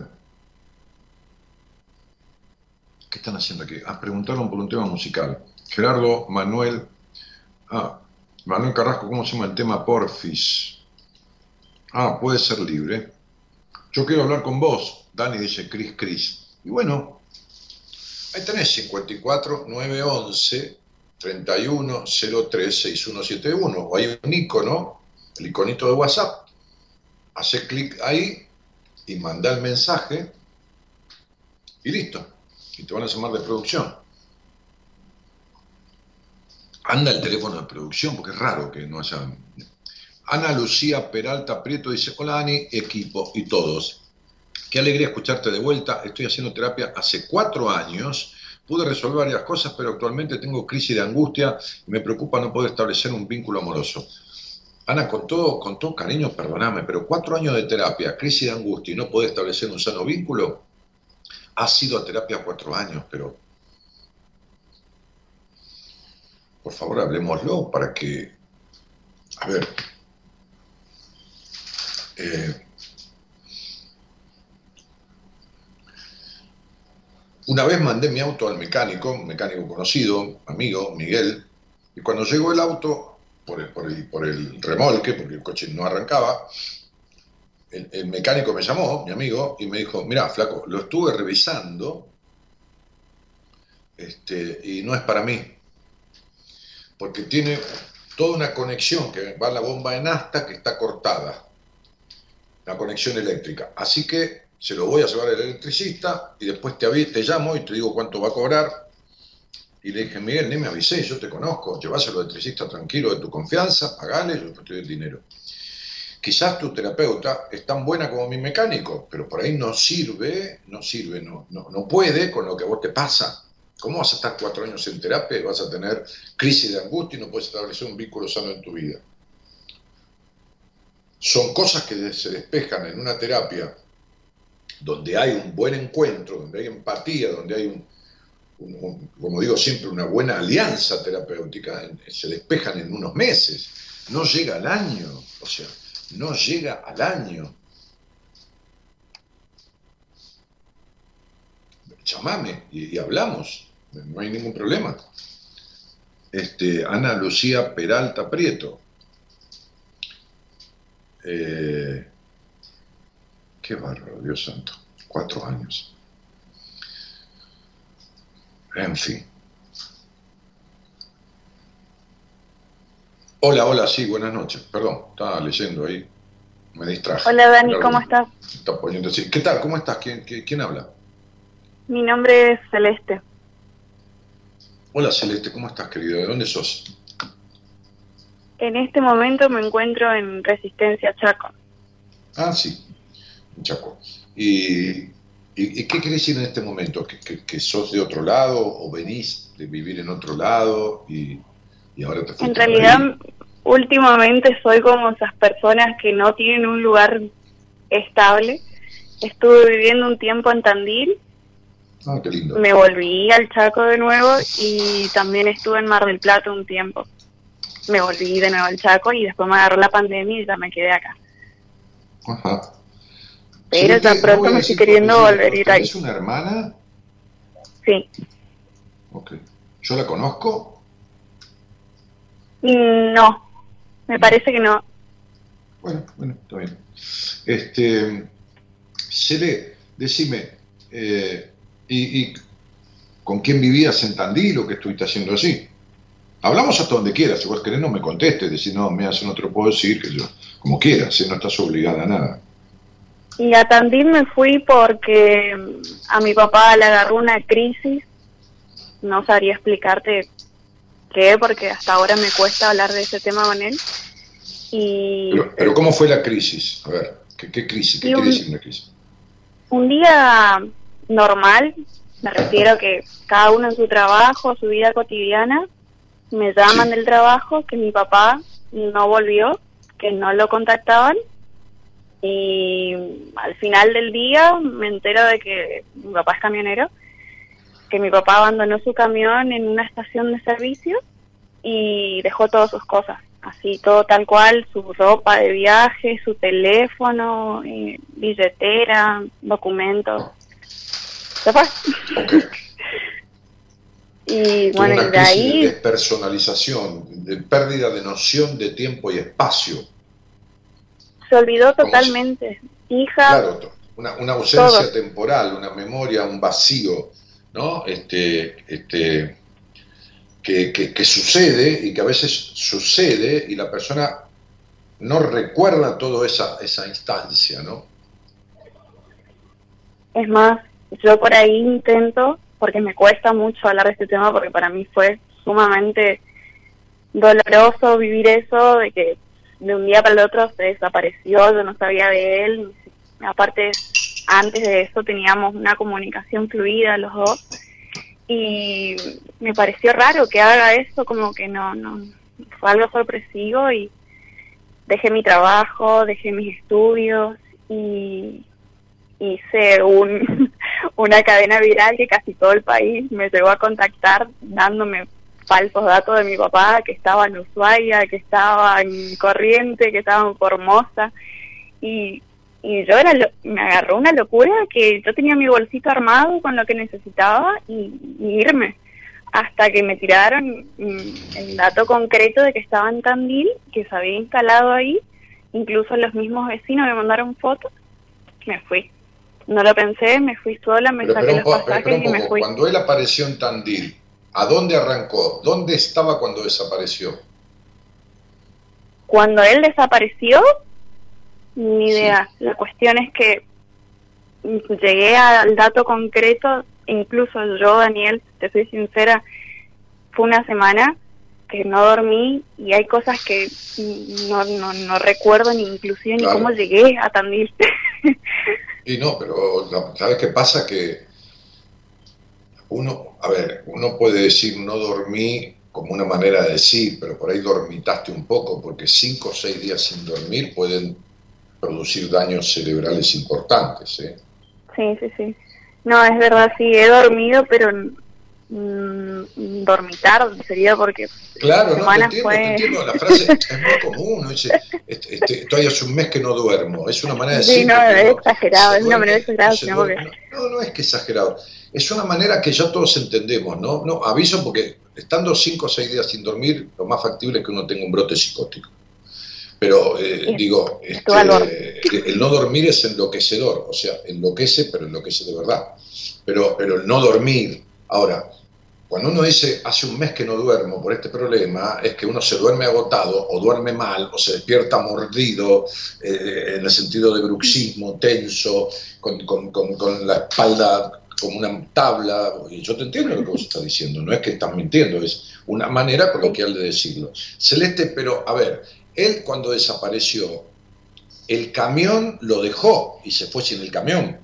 ¿Qué están haciendo aquí? Ah, preguntaron por un tema musical. Gerardo Manuel. Ah, Manuel Carrasco, ¿cómo se llama el tema Porfis? Ah, puede ser libre. Yo quiero hablar con vos, Dani dice Cris Cris. Y bueno, Ahí tenés 54 911 31 03 6171. O hay un icono, el iconito de WhatsApp. Hace clic ahí y manda el mensaje y listo. Y te van a llamar de producción. Anda el teléfono de producción porque es raro que no haya. Ana Lucía Peralta Prieto dice: Hola Dani, equipo y todos. Qué alegría escucharte de vuelta. Estoy haciendo terapia hace cuatro años. Pude resolver varias cosas, pero actualmente tengo crisis de angustia y me preocupa no poder establecer un vínculo amoroso. Ana, con todo, con todo cariño, perdoname, pero cuatro años de terapia, crisis de angustia y no poder establecer un sano vínculo, has sido a terapia cuatro años, pero por favor hablemoslo para que, a ver, eh, Una vez mandé mi auto al mecánico, mecánico conocido, amigo, Miguel, y cuando llegó el auto por el, remolque, porque el coche no arrancaba, el, mecánico me llamó, mi amigo, y me dijo, mira, flaco, lo estuve revisando este, y no es para mí, porque tiene toda una conexión que va a la bomba de nafta que está cortada, la conexión eléctrica. Así que se lo voy a llevar al electricista y después te, te llamo y te digo cuánto va a cobrar. Y le dije, Miguel, ni me avisé, yo te conozco, lleváselo al electricista tranquilo de tu confianza, pagale, yo te doy el dinero. Quizás tu terapeuta es tan buena como mi mecánico, pero por ahí no sirve, no sirve, no, no, no puede con lo que a vos te pasa. ¿Cómo vas a estar cuatro años en terapia y vas a tener crisis de angustia y no puedes establecer un vínculo sano en tu vida? Son cosas que se despejan en una terapia donde hay un buen encuentro, donde hay empatía, donde hay un, como digo siempre, una buena alianza terapéutica, se despejan en unos meses, no llega al año, o sea, no llega al año. Llamame y, y hablamos, no hay ningún problema. Este, Ana Lucía Peralta Prieto. Eh, qué bárbaro, Dios santo. Cuatro años. En fin. Hola, hola, sí, buenas noches. Perdón, estaba leyendo ahí. Me distraje. Hola Dani, ¿cómo estás? Está poniendo así. ¿Qué tal? ¿Cómo estás? ¿Quién, quién, quién habla? Mi nombre es Celeste. Hola Celeste, ¿cómo estás querido? ¿De dónde sos? En este momento me encuentro en Resistencia Chaco. Ah, sí, en Chaco. ¿Y, y, qué querés decir en este momento? ¿Que, que, que sos de otro lado o venís de vivir en otro lado y, y ahora te En realidad, últimamente soy como esas personas que no tienen un lugar estable. Estuve viviendo un tiempo en Tandil, Ah, qué lindo. me volví al Chaco de nuevo y también estuve en Mar del Plata un tiempo. Me volví de nuevo al Chaco y después me agarró la pandemia y ya me quedé acá. Ajá. Pero Celeste, tan pronto me estoy queriendo volver a ir ahí. ¿Es una hermana? Sí. Ok. ¿Yo la conozco? Mm, No, me parece que no. Bueno, bueno, está bien. Este, Cele, decime, eh, ¿y, y con quién vivías en Tandil o qué estuviste haciendo así? Hablamos hasta donde quieras, si vos querés no me contestes, decir no, me hace no te lo puedo decir, que yo, como quieras, ¿eh? no estás obligada a nada. Y a Tandil me fui porque mm, a mi papá le agarró una crisis. No sabría explicarte qué, porque hasta ahora me cuesta hablar de ese tema con él. Y Pero, pero ¿cómo fue la crisis? A ver, ¿qué, qué crisis? ¿Qué un- quiere decir una crisis? un día normal, me refiero que cada uno en su trabajo, su vida cotidiana, me llaman Sí. del trabajo que mi papá no volvió, que no lo contactaban y al final del día me entero de que mi papá es camionero, que mi papá abandonó su camión en una estación de servicio y dejó todas sus cosas, así todo tal cual, su ropa de viaje, su teléfono, eh, billetera, documentos. Se fue. *laughs* y bueno, una de crisis de ahí despersonalización, de pérdida de noción de tiempo y espacio. Se olvidó ¿Cómo se- totalmente. Hija, Claro, una, una ausencia Todo. temporal, una memoria, un vacío, ¿no? Este, este, que, que- que sucede y que a veces sucede y la persona no recuerda toda esa, esa instancia, ¿no? Es más, yo por ahí intento, porque me cuesta mucho hablar de este tema, porque para mí fue sumamente doloroso vivir eso, de que de un día para el otro se desapareció, yo no sabía de él. Aparte, antes de eso teníamos una comunicación fluida los dos. Y me pareció raro que haga eso, como que no, no, fue algo sorpresivo y dejé mi trabajo, dejé mis estudios y hice un, *laughs* una cadena viral que casi todo el país me llegó a contactar dándome falsos datos de mi papá, que estaba en Ushuaia, que estaba en Corriente, que estaba en Formosa. Y, y yo era lo- me agarró una locura que yo tenía mi bolsito armado con lo que necesitaba y, y irme. Hasta que me tiraron mm, el dato concreto de que estaba en Tandil, que se había instalado ahí. Incluso los mismos vecinos me mandaron fotos. Me fui. No lo pensé, me fui sola, me Pero, saqué los pero pasajes y me fui. cuando él apareció en Tandil, ¿a dónde arrancó? ¿Dónde estaba cuando desapareció? Cuando él desapareció, ni Sí. idea. La cuestión es que llegué al dato concreto, incluso yo, Daniel, te soy sincera, fue una semana que no dormí y hay cosas que no, no, no recuerdo ni inclusive ni cómo llegué a Tandil. *laughs* Y no, pero ¿sabes qué pasa? Que uno, a ver, uno puede decir no dormí como una manera de decir, pero por ahí dormitaste un poco, porque cinco o seis días sin dormir pueden producir daños cerebrales importantes. ¿eh? sí, sí, sí. No, es verdad, sí, he dormido, pero mm, dormitar sería porque Claro, no, te entiendo, fue- te entiendo. La *laughs* frase es muy común. ¿no? Dice, este, este, estoy hace un mes que no duermo. Es una manera de Sí, decir. no, es exagerado, es una manera exagerada. No, no es que exagerado. Es una manera que ya todos entendemos, ¿no? No, aviso porque estando cinco o seis días sin dormir, lo más factible es que uno tenga un brote psicótico. Pero eh, digo, este, el no dormir es enloquecedor, o sea, enloquece, pero enloquece de verdad. Pero, pero el no dormir, ahora, cuando uno dice hace un mes que no duermo por este problema, es que uno se duerme agotado o duerme mal o se despierta mordido eh, en el sentido de bruxismo, tenso, con, con- con- la espalda como una tabla. Y yo te entiendo lo que vos estás diciendo, no es que estás mintiendo, es una manera coloquial de decirlo. Celeste, pero a ver, él cuando desapareció, el camión lo dejó y se fue sin el camión.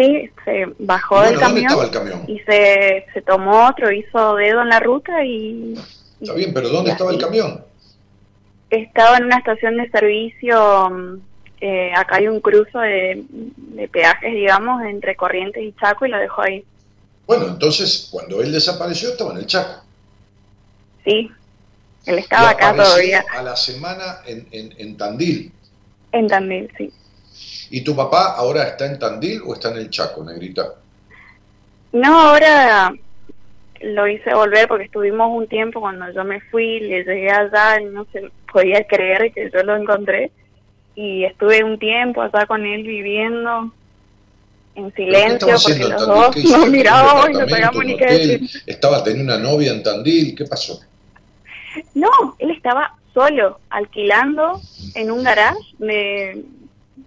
Sí, se bajó Bueno, del ¿dónde camión y se, se tomó otro, hizo dedo en la ruta y... y- Está bien, pero ¿dónde estaba el así. camión? Estaba en una estación de servicio, mm, eh, acá hay un cruce de, de peajes, digamos, entre Corrientes y Chaco y lo dejó ahí. Bueno, entonces, cuando él desapareció, estaba en el Chaco. Sí, él Y estaba acá todavía, A la semana en, en- en Tandil. en Tandil, sí. ¿Y tu papá ahora está en Tandil o está en el Chaco, Negrita? No, ahora lo hice volver porque estuvimos un tiempo cuando yo me fui, le llegué allá y no se podía creer que yo lo encontré. Y estuve un tiempo allá con él viviendo en ¿Pero qué silencio porque los dos *laughs* nos ¿Un mirábamos y no sabíamos ni qué decir. ¿Estaba teniendo una novia en Tandil? ¿Qué pasó? No, él estaba solo, alquilando en un garage de,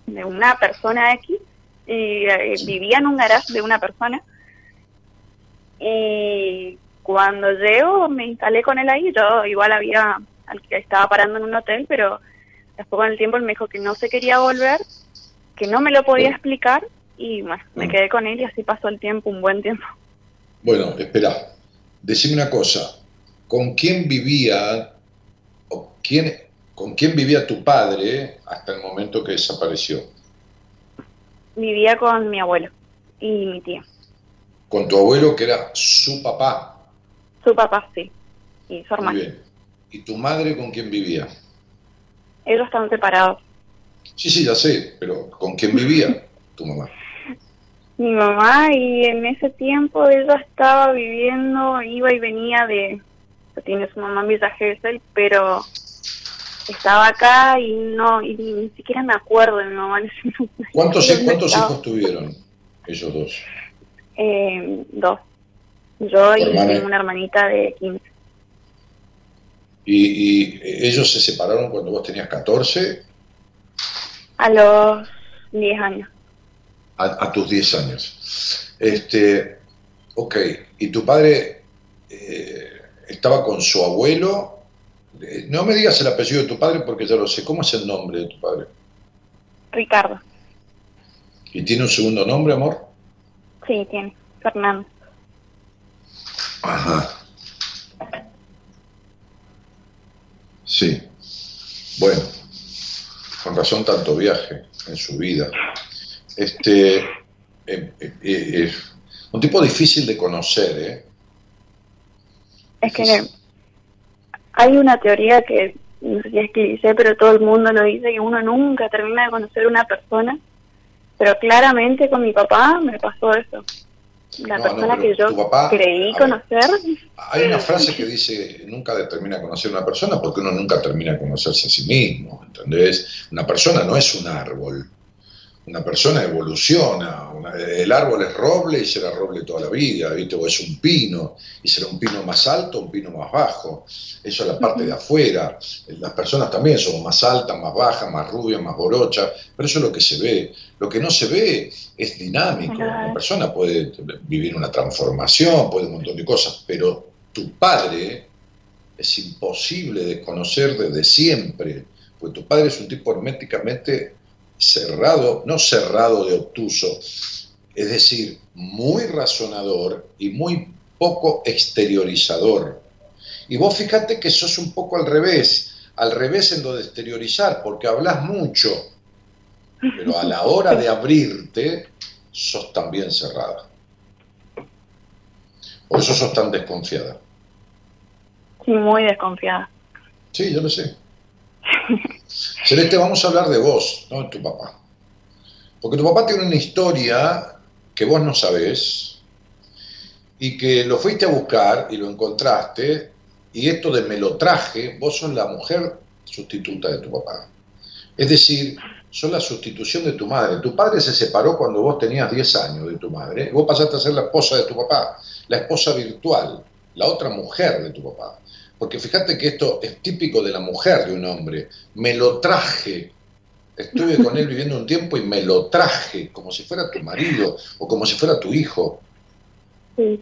de una persona X, y eh, vivía en un garage de una persona. Y cuando llego me instalé con él ahí, yo igual había, estaba parando en un hotel, pero después con el tiempo él me dijo que no se quería volver, que no me lo podía Bueno. explicar, y bueno, me Ah. quedé con él y así pasó el tiempo, un buen tiempo. Bueno, espera. Decime una cosa. ¿Con quién vivía o quién, con quién vivía tu padre hasta el momento que desapareció? Vivía con mi abuelo y mi tía. Con tu abuelo que era su papá. Su papá sí, y su Muy hermano. bien. ¿Y tu madre con quién vivía? Ellos están separados. Sí, sí, ya sé, pero ¿con quién vivía tu mamá? Mi mamá y en ese tiempo ella estaba viviendo, iba y venía de, tiene su mamá en Villa Gesell, pero estaba acá y no, y ni siquiera me acuerdo de mi mamá en ese *laughs* momento. ¿Cuántos, hijos tuvieron ellos dos? Eh, dos. Yo ¿Tu y hermana? una hermanita de 15. Y, y ellos se separaron cuando vos tenías 14 A los 10 años. a, a tus 10 años. Este, ok, ¿y tu padre eh, estaba con su abuelo? Eh, no me digas el apellido de tu padre porque ya lo sé. ¿Cómo es el nombre de tu padre? Ricardo. ¿Y tiene un segundo nombre, amor? Sí, tiene. Fernando. Ajá. Sí. Bueno, con razón tanto viaje en su vida. Este, eh, eh, eh, eh, un tipo difícil de conocer, ¿eh? Es que hay una teoría que, no sé si es cliché, pero todo el mundo lo dice, que uno nunca termina de conocer una persona, pero claramente con mi papá me pasó eso. La No, persona que yo papá, creí ver. conocer, Hay una frase que dice, nunca termina de conocer a una persona porque uno nunca termina de conocerse a sí mismo, ¿entendés? Una persona no es un árbol, una persona evoluciona, una- el árbol es roble y será roble toda la vida, ¿viste? O es un pino y será un pino más alto, un pino más bajo, eso es la parte de afuera, las personas también son más altas, más bajas, más rubias, más borochas, pero eso es lo que se ve, lo que no se ve es dinámico, una persona puede vivir una transformación, puede un montón de cosas, pero tu padre es imposible de conocer desde siempre, porque tu padre es un tipo herméticamente cerrado, no cerrado de obtuso, es decir, muy razonador y muy poco exteriorizador. Y vos fíjate que sos un poco al revés, al revés en lo de exteriorizar, porque hablas mucho, pero a la hora de abrirte, sos también cerrada. Por eso sos tan desconfiada. sí, muy desconfiada. Sí, yo lo sé. *laughs* Celeste, vamos a hablar de vos, no de tu papá. Porque tu papá tiene una historia que vos no sabés y que lo fuiste a buscar y lo encontraste y esto de me lo traje, vos sos la mujer sustituta de tu papá. Es decir, son la sustitución de tu madre. Tu padre se separó cuando vos tenías 10 años de tu madre. Vos pasaste a ser la esposa de tu papá, la esposa virtual, la otra mujer de tu papá. Porque fíjate que esto es típico de la mujer de un hombre. Me lo traje. Estuve con él viviendo un tiempo y me lo traje como si fuera tu marido o como si fuera tu hijo. Sí.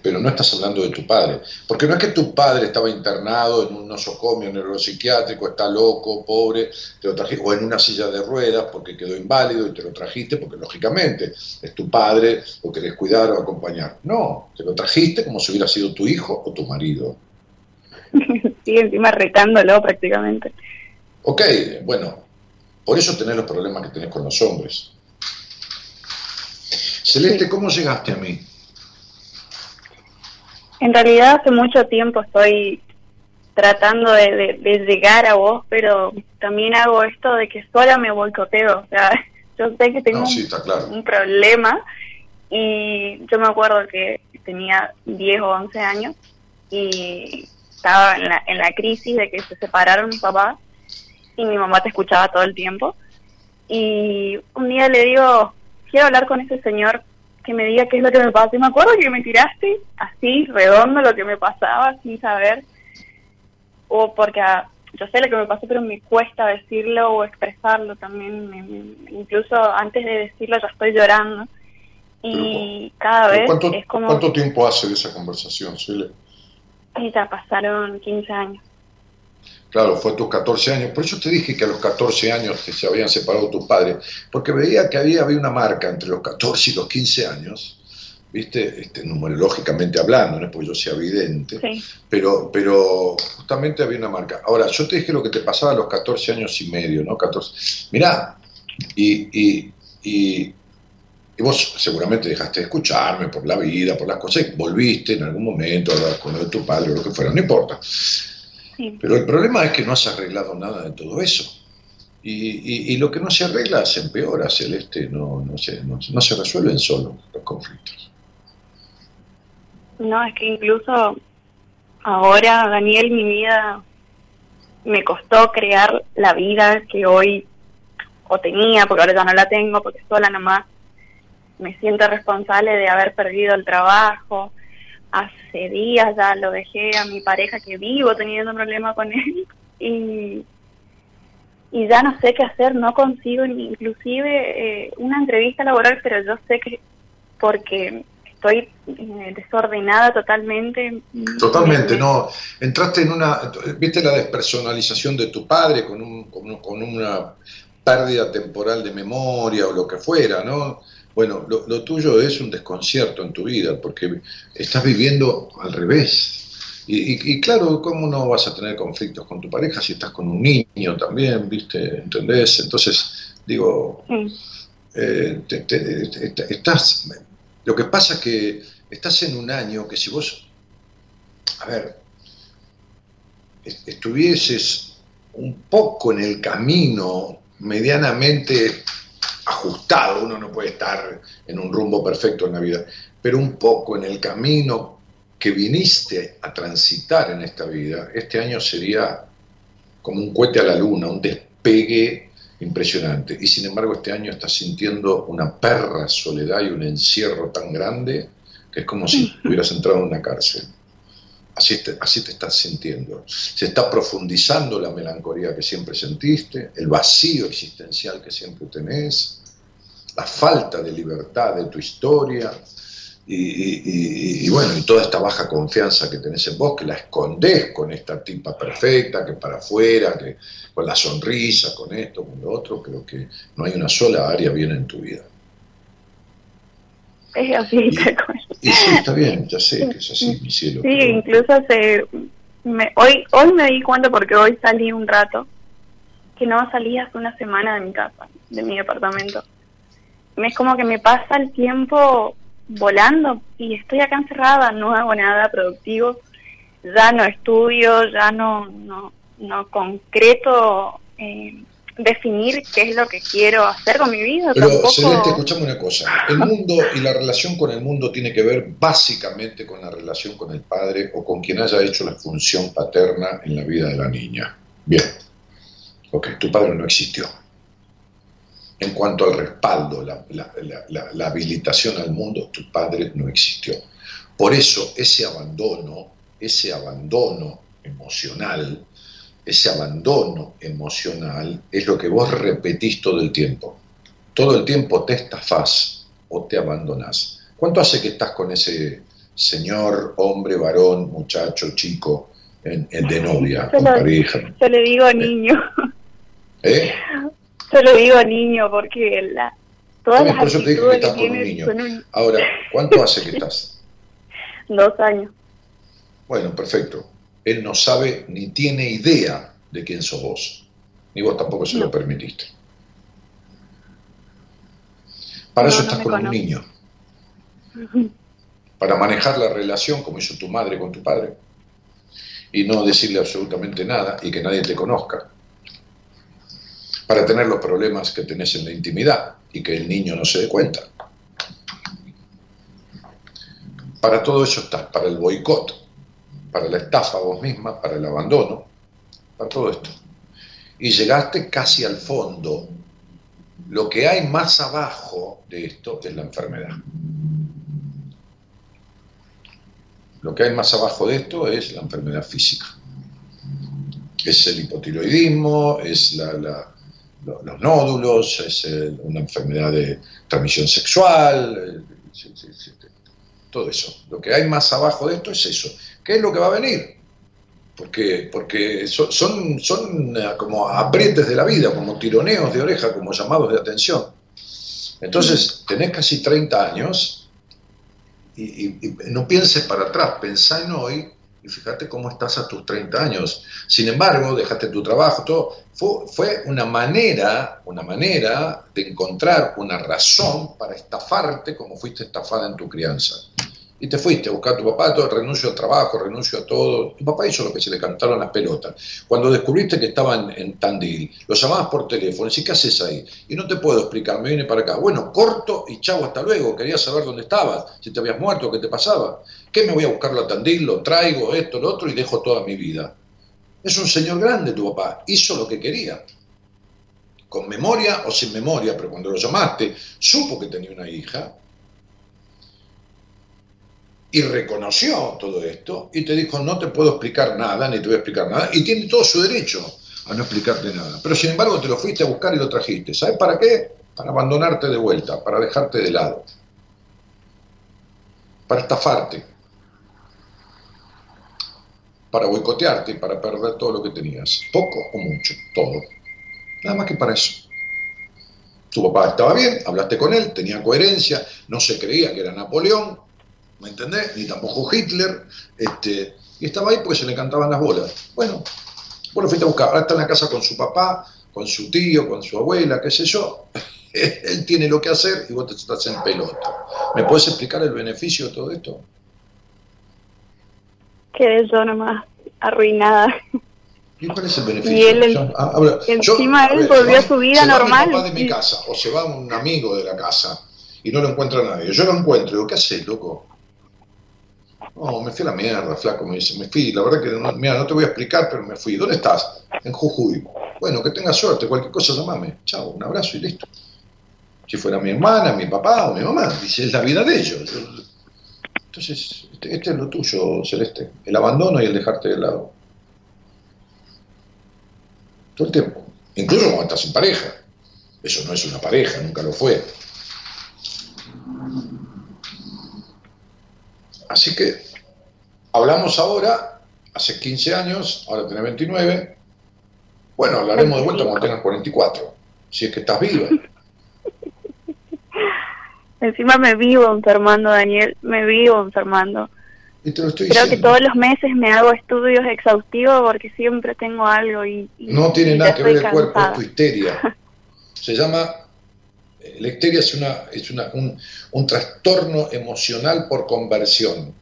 Pero no estás hablando de tu padre. Porque no es que tu padre estaba internado en un nosocomio neuropsiquiátrico, está loco, pobre, te lo trajiste, o en una silla de ruedas porque quedó inválido y te lo trajiste porque lógicamente es tu padre, lo querés cuidar o acompañar. No, te lo trajiste como si hubiera sido tu hijo o tu marido. *laughs* sí, encima retándolo prácticamente. Ok, bueno, por eso tenés los problemas que tenés con los hombres. Celeste, ¿cómo llegaste a mí? En realidad hace mucho tiempo estoy tratando de, llegar a vos, pero también hago esto de que sola me boicoteo. O sea, *laughs* yo sé que tengo un, problema y yo me acuerdo que tenía 10 o 11 años y estaba en la, en la crisis de que se separaron mi papá y mi mamá te escuchaba todo el tiempo. Y un día le digo, quiero hablar con ese señor que me diga qué es lo que me pasa. Y me acuerdo que me tiraste así, redondo, lo que me pasaba, sin saber. O porque ah, yo sé lo que me pasó, pero me cuesta decirlo o expresarlo también. incluso antes de decirlo ya estoy llorando. Y cada vez es como... ¿Cuánto tiempo hace de esa conversación, Cele? Ya pasaron 15 años. Claro, fue a tus 14 años. Por eso te dije que a los 14 años que se habían separado tus padres, porque veía que había, había una marca entre los 14 y los 15 años, ¿viste? Este, numerológicamente hablando, no es porque yo sea evidente, pero, pero justamente había una marca. Ahora, yo te dije lo que te pasaba a los 14 años y medio, ¿no? 14. Mirá, y, y, y, vos seguramente dejaste de escucharme por la vida, por las cosas, y volviste en algún momento a hablar con uno de tu padre o lo que fuera, no importa. Pero el problema es que no has arreglado nada de todo eso. Y, lo que no se arregla se empeora, Celeste, no, no, se, no, se resuelven solo los conflictos. No, es que incluso ahora, Daniel, mi vida me costó crear la vida que hoy o tenía, porque ahora ya no la tengo, porque sola nomás me siento responsable de haber perdido el trabajo, hace días ya lo dejé a mi pareja que vivo teniendo un problema con él y, y ya no sé qué hacer, no consigo ni inclusive eh, una entrevista laboral, pero yo sé que porque estoy eh, desordenada totalmente. Totalmente, no. Entraste en una, viste la despersonalización de tu padre con, un, con, con una pérdida temporal de memoria o lo que fuera, ¿no? Bueno, lo, tuyo es un desconcierto en tu vida, porque estás viviendo al revés. Y, claro, ¿cómo no vas a tener conflictos con tu pareja si estás con un niño también, viste? ¿Entendés? Entonces, digo, eh, estás... Lo que pasa es que estás en un año que si vos, a ver, estuvieses un poco en el camino medianamente ajustado, uno no puede estar en un rumbo perfecto en la vida, pero un poco en el camino que viniste a transitar en esta vida, este año sería como un cohete a la luna, un despegue impresionante. Y sin embargo este año estás sintiendo una perra soledad y un encierro tan grande que es como si hubieras entrado en una cárcel. Así te, así te estás sintiendo. Se está profundizando la melancolía que siempre sentiste, el vacío existencial que siempre tenés, la falta de libertad de tu historia y, bueno, y toda esta baja confianza que tenés en vos, que la escondés con esta tipa perfecta, que para afuera, que con la sonrisa, con esto, con lo otro, pero que no hay una sola área bien en tu vida. Es así, y, sí, está bien, ya sé que es así, mi cielo. Sí, incluso se, hoy, hoy me di cuenta porque hoy salí un rato que no salí hace una semana de mi casa, de mi departamento. Es como que me pasa el tiempo volando y estoy acá encerrada, no hago nada productivo, ya no estudio, ya no, no, no concreto eh, definir qué es lo que quiero hacer con mi vida. Pero Celeste, escuchame una cosa. El mundo y la relación con el mundo tiene que ver básicamente con la relación con el padre o con quien haya hecho la función paterna en la vida de la niña. Bien. Ok, tu padre no existió. En cuanto al respaldo, la, la- la- la habilitación al mundo, tu padre no existió. Por eso ese abandono, ese abandono emocional, ese abandono emocional es lo que vos repetís todo el tiempo. Todo el tiempo te estafás o te abandonás. ¿Cuánto hace que estás con ese señor, hombre, varón, muchacho, chico, en, en de novia, con Solo- pareja? Yo le digo niño, ¿Eh? yo le digo niño porque la, todas las por eso te dije que estás con un niño. un- Ahora, ¿cuánto hace que estás? *laughs* dos años. Bueno, perfecto. Él no sabe ni tiene idea de quién sos vos. Ni vos tampoco se lo permitiste. Para No, eso estás con un niño. *laughs* Para manejar la relación como hizo tu madre con tu padre. Y no decirle absolutamente nada y que nadie te conozca. Para tener los problemas que tenés en la intimidad y que el niño no se dé cuenta. Para todo eso estás, para el boicot, para la estafa vos misma, para el abandono, para todo esto. Y llegaste casi al fondo. Lo que hay más abajo de esto es la enfermedad. Lo que hay más abajo de esto es la enfermedad física. Es el hipotiroidismo, es los nódulos, es una enfermedad de transmisión sexual, eh, todo eso. Lo que hay más abajo de esto es eso. ¿Qué es lo que va a venir? Porque, porque son, son, eh, como aprietes de la vida, como tironeos de oreja, como llamados de atención. Entonces, tenés casi 30 años y no pienses para atrás, pensá en hoy y fíjate cómo estás a tus 30 años. Sin embargo, dejaste tu trabajo, todo. Fue, fue una manera, una manera de encontrar una razón para estafarte como fuiste estafada en tu crianza. Y te fuiste a buscar a tu papá, todo, renuncio al trabajo, renuncio a todo. Tu papá hizo lo que se le cantaron las pelotas. Cuando descubriste que estaba en, Tandil, lo llamabas por teléfono, y ¿qué haces ahí? Y no te puedo explicar, me viene para acá. Bueno, corto y chau, hasta luego. Quería saber dónde estabas, si te habías muerto, qué te pasaba. ¿Qué me voy a buscarlo a Tandil? Lo traigo, esto, lo otro, y dejo toda mi vida. Es un señor grande tu papá, hizo lo que quería. Con memoria o sin memoria, pero cuando lo llamaste, supo que tenía una hija y reconoció todo esto y te dijo, no te puedo explicar nada, ni te voy a explicar nada, y tiene todo su derecho a no explicarte nada. Pero sin embargo te lo fuiste a buscar y lo trajiste. ¿Sabes para qué? Para abandonarte de vuelta, para dejarte de lado, para estafarte, para boicotearte y para perder todo lo que tenías, poco o mucho, todo. Nada más que para eso. Tu papá estaba bien, hablaste con él, tenía coherencia, no se creía que era Napoleón, ¿me entendés? Ni tampoco Hitler, este, y estaba ahí porque se le cantaban las bolas. Bueno, vos lo fuiste a buscar, ahora está en la casa con su papá, con su tío, con su abuela, qué sé yo. *laughs* Él tiene lo que hacer y vos te estás en pelota. ¿Me puedes explicar el beneficio de todo esto? Quedé yo nomás arruinada. ¿Y cuál es el beneficio? Y él, ah, ahora, encima él volvió a su vida se va normal mi papá de mi casa, o se va un amigo de la casa y no lo encuentra nadie. Yo lo encuentro, digo, ¿qué haces, loco? No, me fui a la mierda, flaco, me dice, me fui, la verdad que no, no te voy a explicar, pero me fui. ¿Dónde estás? En Jujuy. Bueno, que tengas suerte, cualquier cosa llamame. Chao, un abrazo y listo. Si fuera mi hermana, mi papá o mi mamá, dice, es la vida de ellos. Entonces, este, este es lo tuyo, Celeste, el abandono y el dejarte de lado. Todo el tiempo. Incluso cuando estás en pareja. Eso no es una pareja, nunca lo fue. Así que hablamos ahora, hace 15 años, ahora tenés 29. Bueno, hablaremos de vuelta cuando tengas 44, si es que estás viva. *laughs* Encima me vivo enfermando, Daniel, me vivo enfermando. Y te lo estoy Creo que todos los meses me hago estudios exhaustivos porque siempre tengo algo y, y- No tiene nada que ver el cuerpo, es tu histeria. *laughs* Se llama, la histeria es, una, es un, un trastorno emocional por conversión.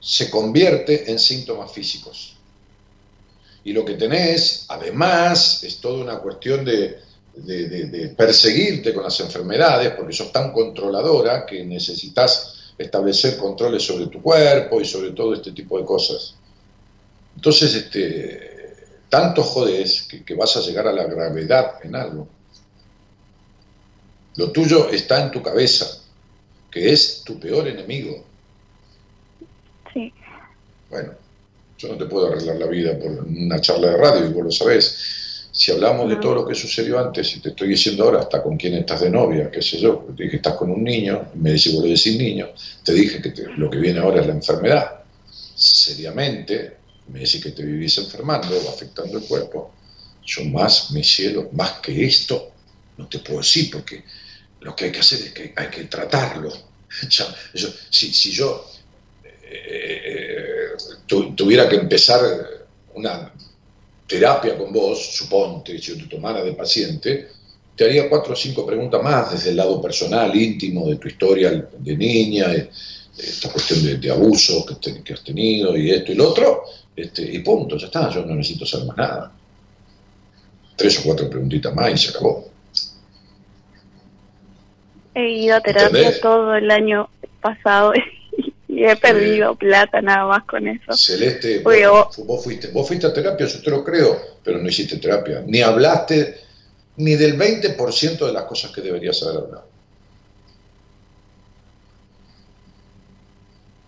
Se convierte en síntomas físicos. Y lo que tenés, además, es toda una cuestión de, de- perseguirte con las enfermedades, porque sos tan controladora que necesitas establecer controles sobre tu cuerpo y sobre todo este tipo de cosas. Entonces, este, tanto jodés que vas a llegar a la gravedad en algo. Lo tuyo está en tu cabeza, que es tu peor enemigo. Sí. Bueno, yo no te puedo arreglar la vida por una charla de radio, y vos lo sabés. Si hablamos de todo lo que sucedió antes, y te estoy diciendo ahora hasta con quién estás de novia, qué sé yo, te dije que estás con un niño, me decís, vos le decís niño, te dije que te- lo que viene ahora es la enfermedad. Seriamente, me decís que te vivís enfermando, afectando el cuerpo. Yo más, mi cielo, más que esto, no te puedo decir, porque lo que hay que hacer es que hay que tratarlo. Si, si yo eh, tu- tuviera que empezar una terapia con vos, suponte, si yo te tomara de paciente, te haría cuatro o cinco preguntas más desde el lado personal, íntimo, de tu historia de niña, esta cuestión de, de abusos que has tenido y esto y lo otro, este, y punto, ya está, yo no necesito saber más nada. Tres o cuatro preguntitas más y se acabó. He ido a terapia ¿Entendés? todo el año pasado *laughs* y he perdido plata nada más con eso. Celeste, Oye, vos, fuiste, vos fuiste a terapia, yo te lo creo, pero no hiciste terapia. Ni hablaste ni del 20% de las cosas que deberías haber hablado.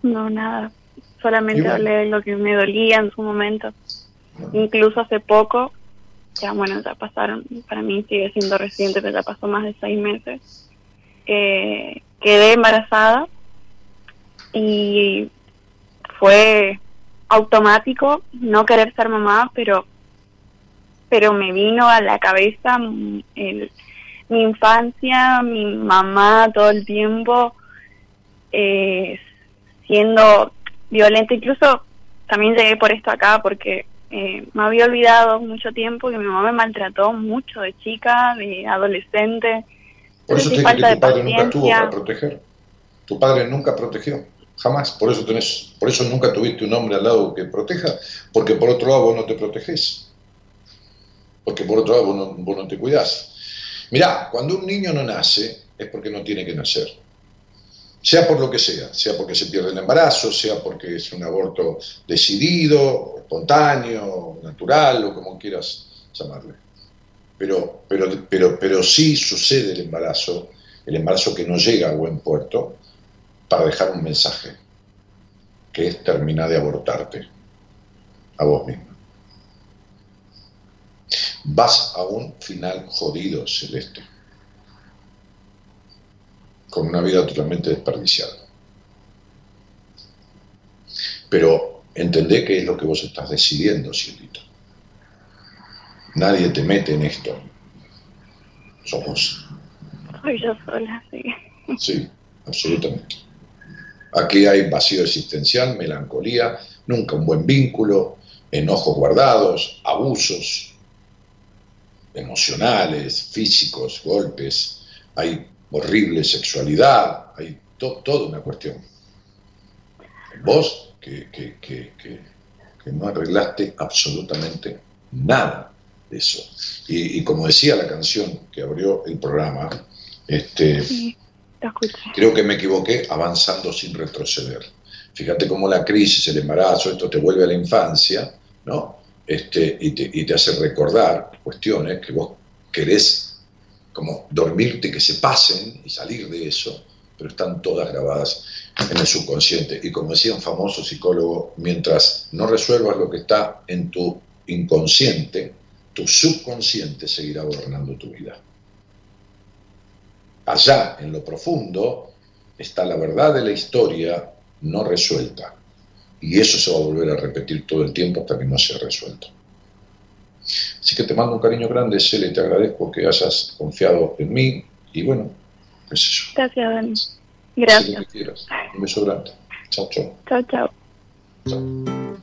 No, nada. Solamente bueno. hablé de lo que me dolía en su momento. Incluso hace poco, ya bueno, ya pasaron, para mí sigue siendo reciente, pero ya pasó más de seis meses, que quedé embarazada y fue automático no querer ser mamá, pero pero me vino a la cabeza el- mi infancia, mi mamá todo el tiempo eh, siendo violenta. Incluso también llegué por esto acá porque eh, me había olvidado mucho tiempo que mi mamá me maltrató mucho de chica, de adolescente. Por eso te falta que tu padre nunca estuvo paciencia. para proteger. Tu padre nunca protegió, jamás. Por eso tenés, por eso nunca tuviste un hombre al lado que proteja, porque por otro lado vos no te protegés. Porque por otro lado vos no, vos no te cuidás. Mirá, cuando un niño no nace es porque no tiene que nacer. Sea por lo que sea, sea porque se pierde el embarazo, sea porque es un aborto decidido, espontáneo, natural o como quieras llamarle. Pero, pero, pero, pero sí sucede el embarazo, el embarazo que no llega a buen puerto, para dejar un mensaje, que es terminar de abortarte a vos mismo. Vas a un final jodido, Celeste, con una vida totalmente desperdiciada. Pero entendé qué es lo que vos estás decidiendo, cielito. Nadie te mete en esto. Sos vos. Soy yo sola, sí. Sí, absolutamente. Aquí hay vacío existencial, melancolía, nunca un buen vínculo, enojos guardados, abusos emocionales, físicos, golpes, hay horrible sexualidad, hay to- toda una cuestión. Vos que, que- que- que- que no arreglaste absolutamente nada eso. Y, y como decía la canción que abrió el programa, este, Sí. Creo que me equivoqué avanzando sin retroceder. Fíjate cómo la crisis, el embarazo, esto te vuelve a la infancia, ¿no? Este, y, te, y te hace recordar cuestiones que vos querés como dormirte, que se pasen y salir de eso, pero están todas grabadas en el subconsciente. Y como decía un famoso psicólogo, mientras no resuelvas lo que está en tu inconsciente, tu subconsciente seguirá gobernando tu vida allá en lo profundo está la verdad de la historia no resuelta. Y eso se va a volver a repetir todo el tiempo hasta que no sea resuelto. Así que te mando un cariño grande, Cele, te agradezco que hayas confiado en mí y bueno, qué sé yo. Gracias, Dani. Gracias. lo que quieras. Un beso grande. Chao, chao. Chao, chao. En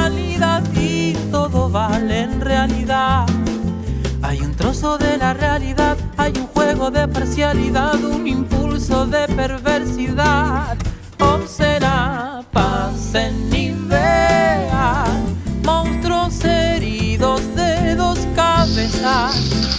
realidad y todo vale en realidad. Hay un trozo de la realidad, hay un juego de parcialidad, un impulso de perversidad. O será pasen y vean monstruos heridos de dos cabezas.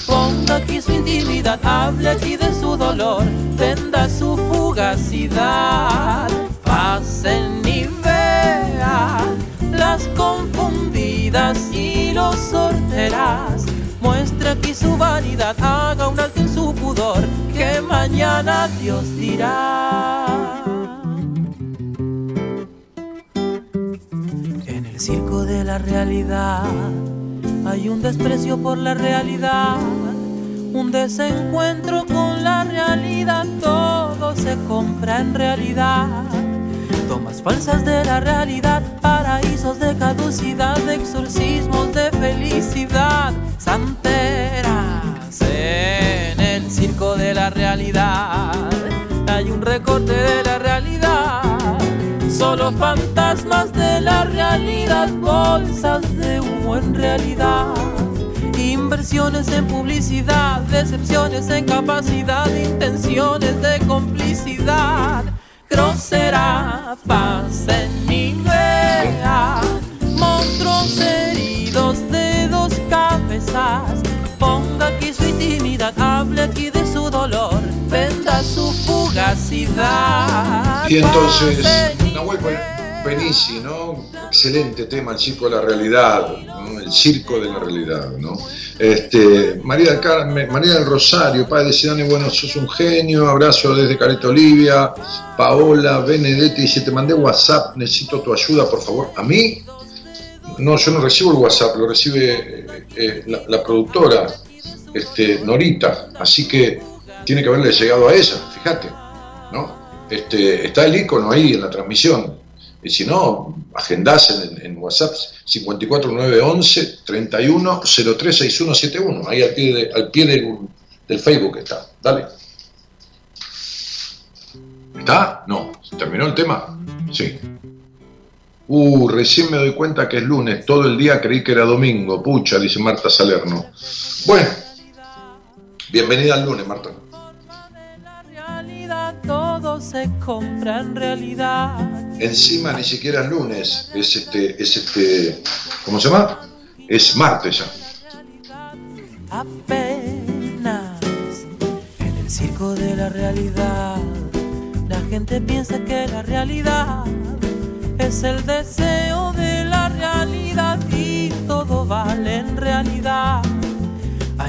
Ponga aquí su intimidad, hable aquí de su dolor, venda su fugacidad. Pasen y vean las confundidas y los sorteras. Muestra aquí su vanidad, haga un alto en su pudor, que mañana Dios dirá. En el circo de la realidad hay un desprecio por la realidad, un desencuentro con la realidad, todo se compra en realidad. Tomas falsas de la realidad, paraísos de caducidad, exorcismos de felicidad, santeras en el circo de la realidad. Hay un recorte de la realidad, solo fantasmas de la realidad, bolsas de humo en realidad. Inversiones en publicidad, decepciones en capacidad, intenciones de complicidad grosera, pasen y vean monstruos heridos de dos cabezas. Ponga aquí su intimidad, hable aquí de su dolor, venda su fugacidad. Y entonces, Nahuel vean. Benici, ¿no? Excelente tema, el circo de la realidad, ¿no? el circo de la realidad, ¿no? Este, María del Carmen, María del Rosario, padre de Sidani, bueno, sos un genio, abrazo desde Careta Olivia, Paola Benedetti dice, te mandé WhatsApp, necesito tu ayuda, por favor. ¿A mí? No, yo no recibo el WhatsApp, lo recibe eh, eh, la, la productora, este, Norita, así que tiene que haberle llegado a ella, fíjate, ¿no? Este, está el icono ahí en la transmisión. Y si no, agendás en, en WhatsApp 54911 31 036171. Ahí al pie, de- al pie del, del Facebook está. Dale. ¿Está? No. ¿Terminó el tema? Sí. Uh, recién me doy cuenta que es lunes. Todo el día creí que era domingo. Pucha, dice Marta Salerno. Bueno. Bienvenida al lunes, Marta. Se compra en realidad. Encima ni siquiera es lunes, es este, es este, ¿cómo se llama? Es martes ya. Apenas en el circo de la realidad, la gente piensa que la realidad es el deseo de la realidad y todo vale en realidad.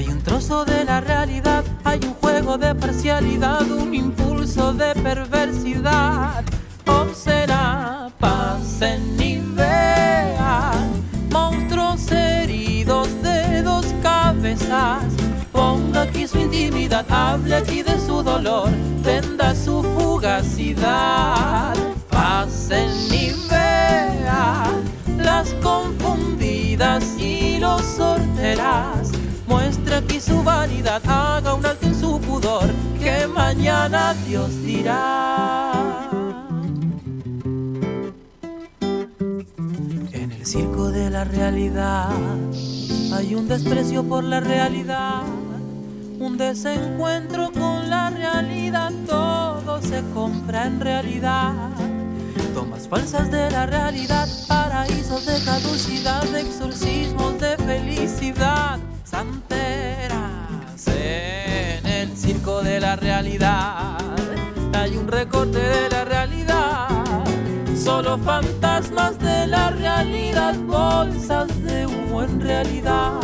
Hay un trozo de la realidad, hay un juego de parcialidad, un impulso de perversidad. O será, pasen y vean monstruos heridos de dos cabezas. Ponga aquí su intimidad, hable aquí de su dolor, venda su fugacidad. Pasen y vean las confundidas y los sorteras. Muestra aquí su vanidad, haga un alto en su pudor, que mañana Dios dirá. En el circo de la realidad hay un desprecio por la realidad, un desencuentro con la realidad, todo se compra en realidad. Tomas falsas de la realidad, paraísos de caducidad, exorcismos de felicidad, santeras en el circo de la realidad. Hay un recorte de la realidad, solo fantasmas de la realidad, bolsas de humo en realidad.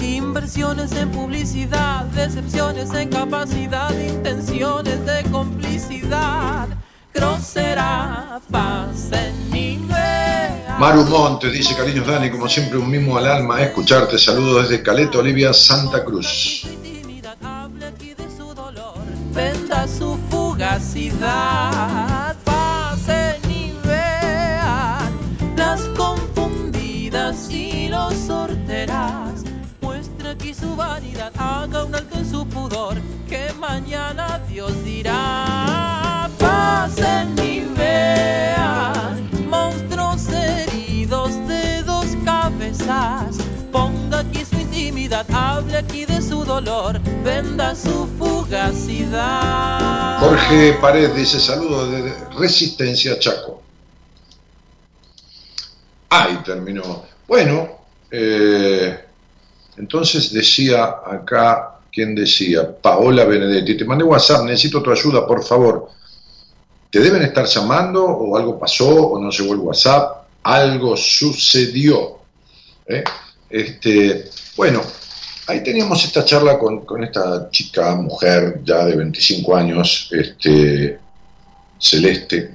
Inversiones en publicidad, decepciones en capacidad, intenciones de complicidad. Grosera, pasen y vean. Maru Montes dice, cariños Dani, como siempre un mimo al alma, escucharte, saludos desde Caleta, Olivia, Santa Cruz. venda su fugacidad, pasen y vean las confundidas y los sorteras. Muestra aquí su vanidad, haga un alto en su pudor, que Dios dirá, pasen y vean liquide su dolor, venda su fugacidad. Jorge Pared dice saludos de Resistencia Chaco. Ahí terminó. Bueno, eh, entonces decía acá, ¿quién decía? Paola Benedetti, te mandé WhatsApp, necesito tu ayuda, por favor. ¿Te deben estar llamando o algo pasó o no llegó el WhatsApp? Algo sucedió. ¿eh? Este, bueno, ahí teníamos esta charla con, esta chica, mujer ya de 25 años, este, Celeste,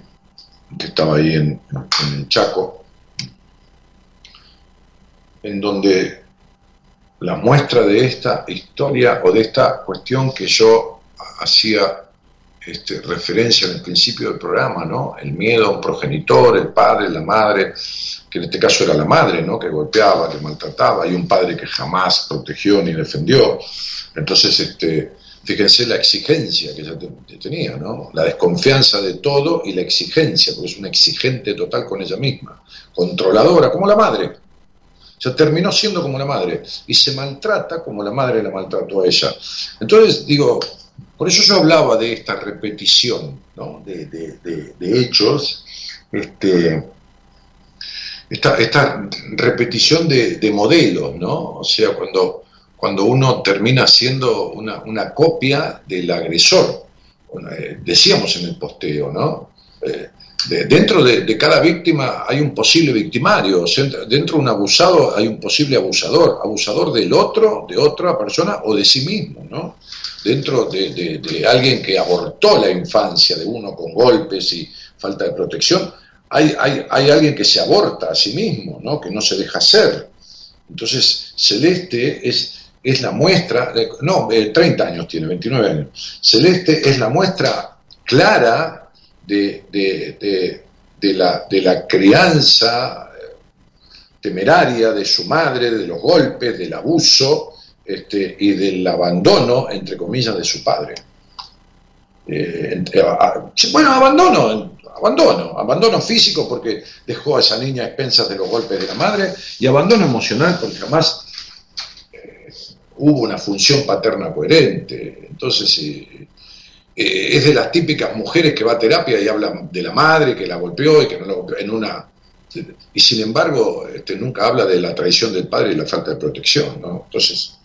que estaba ahí en, en Chaco, en donde la muestra de esta historia o de esta cuestión que yo hacía este, referencia en el principio del programa, ¿no? El miedo a un progenitor, el padre, la madre, que en este caso era la madre, ¿no? Que golpeaba, que maltrataba, y un padre que jamás protegió ni defendió. Entonces, este, fíjense la exigencia que ella tenía, ¿no? La desconfianza de todo y la exigencia, porque es una exigente total con ella misma, controladora, como la madre. O sea, terminó siendo como la madre y se maltrata como la madre la maltrató a ella. Entonces, digo, por eso yo hablaba de esta repetición ¿no? de, de, de, de, hechos, este, esta, esta repetición de, modelos, ¿no? O sea, cuando, cuando uno termina siendo una, una copia del agresor. Eh, decíamos en el posteo, ¿no? Eh, de, dentro de, de, cada víctima hay un posible victimario, dentro de un abusado hay un posible abusador, abusador del otro, de otra persona o de sí mismo, ¿no? Dentro de, de alguien que abortó la infancia de uno con golpes y falta de protección, hay, hay, hay, alguien que se aborta a sí mismo, ¿no? que no se deja hacer. Entonces, Celeste es, es la muestra, no, eh, 30 años tiene, 29 años. Celeste es la muestra clara de, de, de, de la, la, crianza temeraria de su madre, de los golpes, del abuso este, y del abandono, entre comillas, de su padre. Eh, bueno, abandono, abandono, abandono físico porque dejó a esa niña a expensas de los golpes de la madre y abandono emocional porque jamás eh, hubo una función paterna coherente. Entonces, eh, es de las típicas mujeres que va a terapia y habla de la madre que la golpeó y que no la golpeó en una... Y sin embargo, este, nunca habla de la traición del padre y la falta de protección, ¿no? Entonces,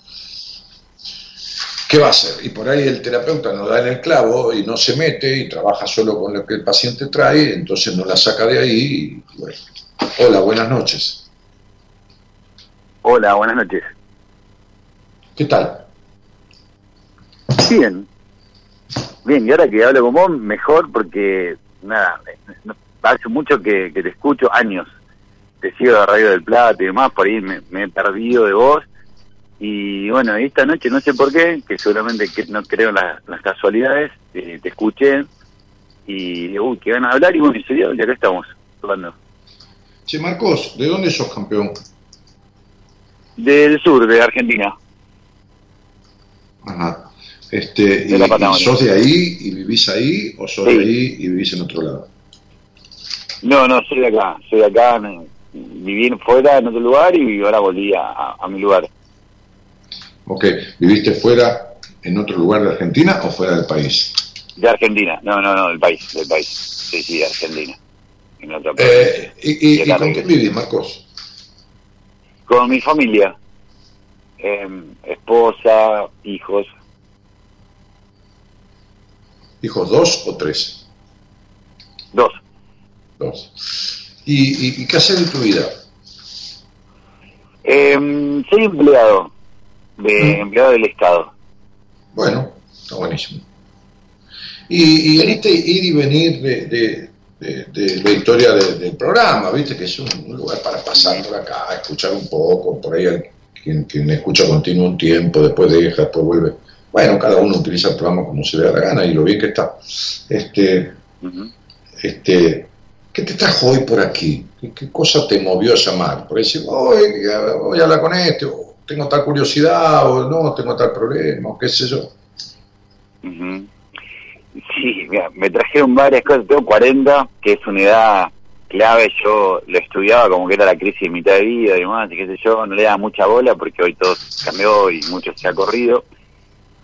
¿qué va a hacer? Y por ahí el terapeuta no da en el clavo y no se mete y trabaja solo con lo que el paciente trae, entonces no la saca de ahí. Y, bueno. Hola, buenas noches. Hola, buenas noches. ¿Qué tal? Bien. Bien, y ahora que hablo con vos, mejor porque, nada, hace mucho que, que te escucho, años. Te sigo de Radio del Plata y demás, por ahí me, me he perdido de vos y bueno, esta noche no sé por qué, que seguramente que no creo en las, casualidades, eh, te escuché y uy, que van a hablar y bueno, y serio, y acá estamos hablando. Che, Marcos, ¿de dónde sos campeón? Del sur, de Argentina. Ajá. Este, de y, y, ¿Sos de ahí y vivís ahí o sos sí. de ahí y vivís en otro lado? No, no, soy de acá, soy de acá, viví fuera en otro lugar y ahora volví a, a, a mi lugar. Ok, ¿viviste fuera en otro lugar de Argentina o fuera del país? De Argentina, no, no, no, del país, del país. Sí, sí, de Argentina. En otro país. Eh, ¿Y, y, y con quién vivís, Marcos? Con mi familia. Eh, esposa, hijos. ¿Hijos dos o tres? Dos. Dos. ¿Y, y qué haces de tu vida? Eh, soy empleado de empleado del Estado. Bueno, está buenísimo. Y, y en este ir y venir de, de, de, de la historia del programa, viste que es un, un, lugar para pasar por acá, escuchar un poco, por ahí quien, quien escucha continuo un tiempo, después deja, después vuelve. Bueno, cada uno utiliza el programa como se le da la gana y lo bien que está. Este, uh -huh. este, ¿Qué te trajo hoy por aquí? ¿Qué, qué cosa te movió a llamar? Por decir, hoy voy a hablar con este, o tengo tal curiosidad o no, tengo tal problema, o qué sé yo. Sí, mira, me trajeron varias cosas, tengo 40, que es una edad clave, yo lo estudiaba como que era la crisis de mitad de vida y demás, y qué sé yo, no le daba mucha bola porque hoy todo cambió y mucho se ha corrido.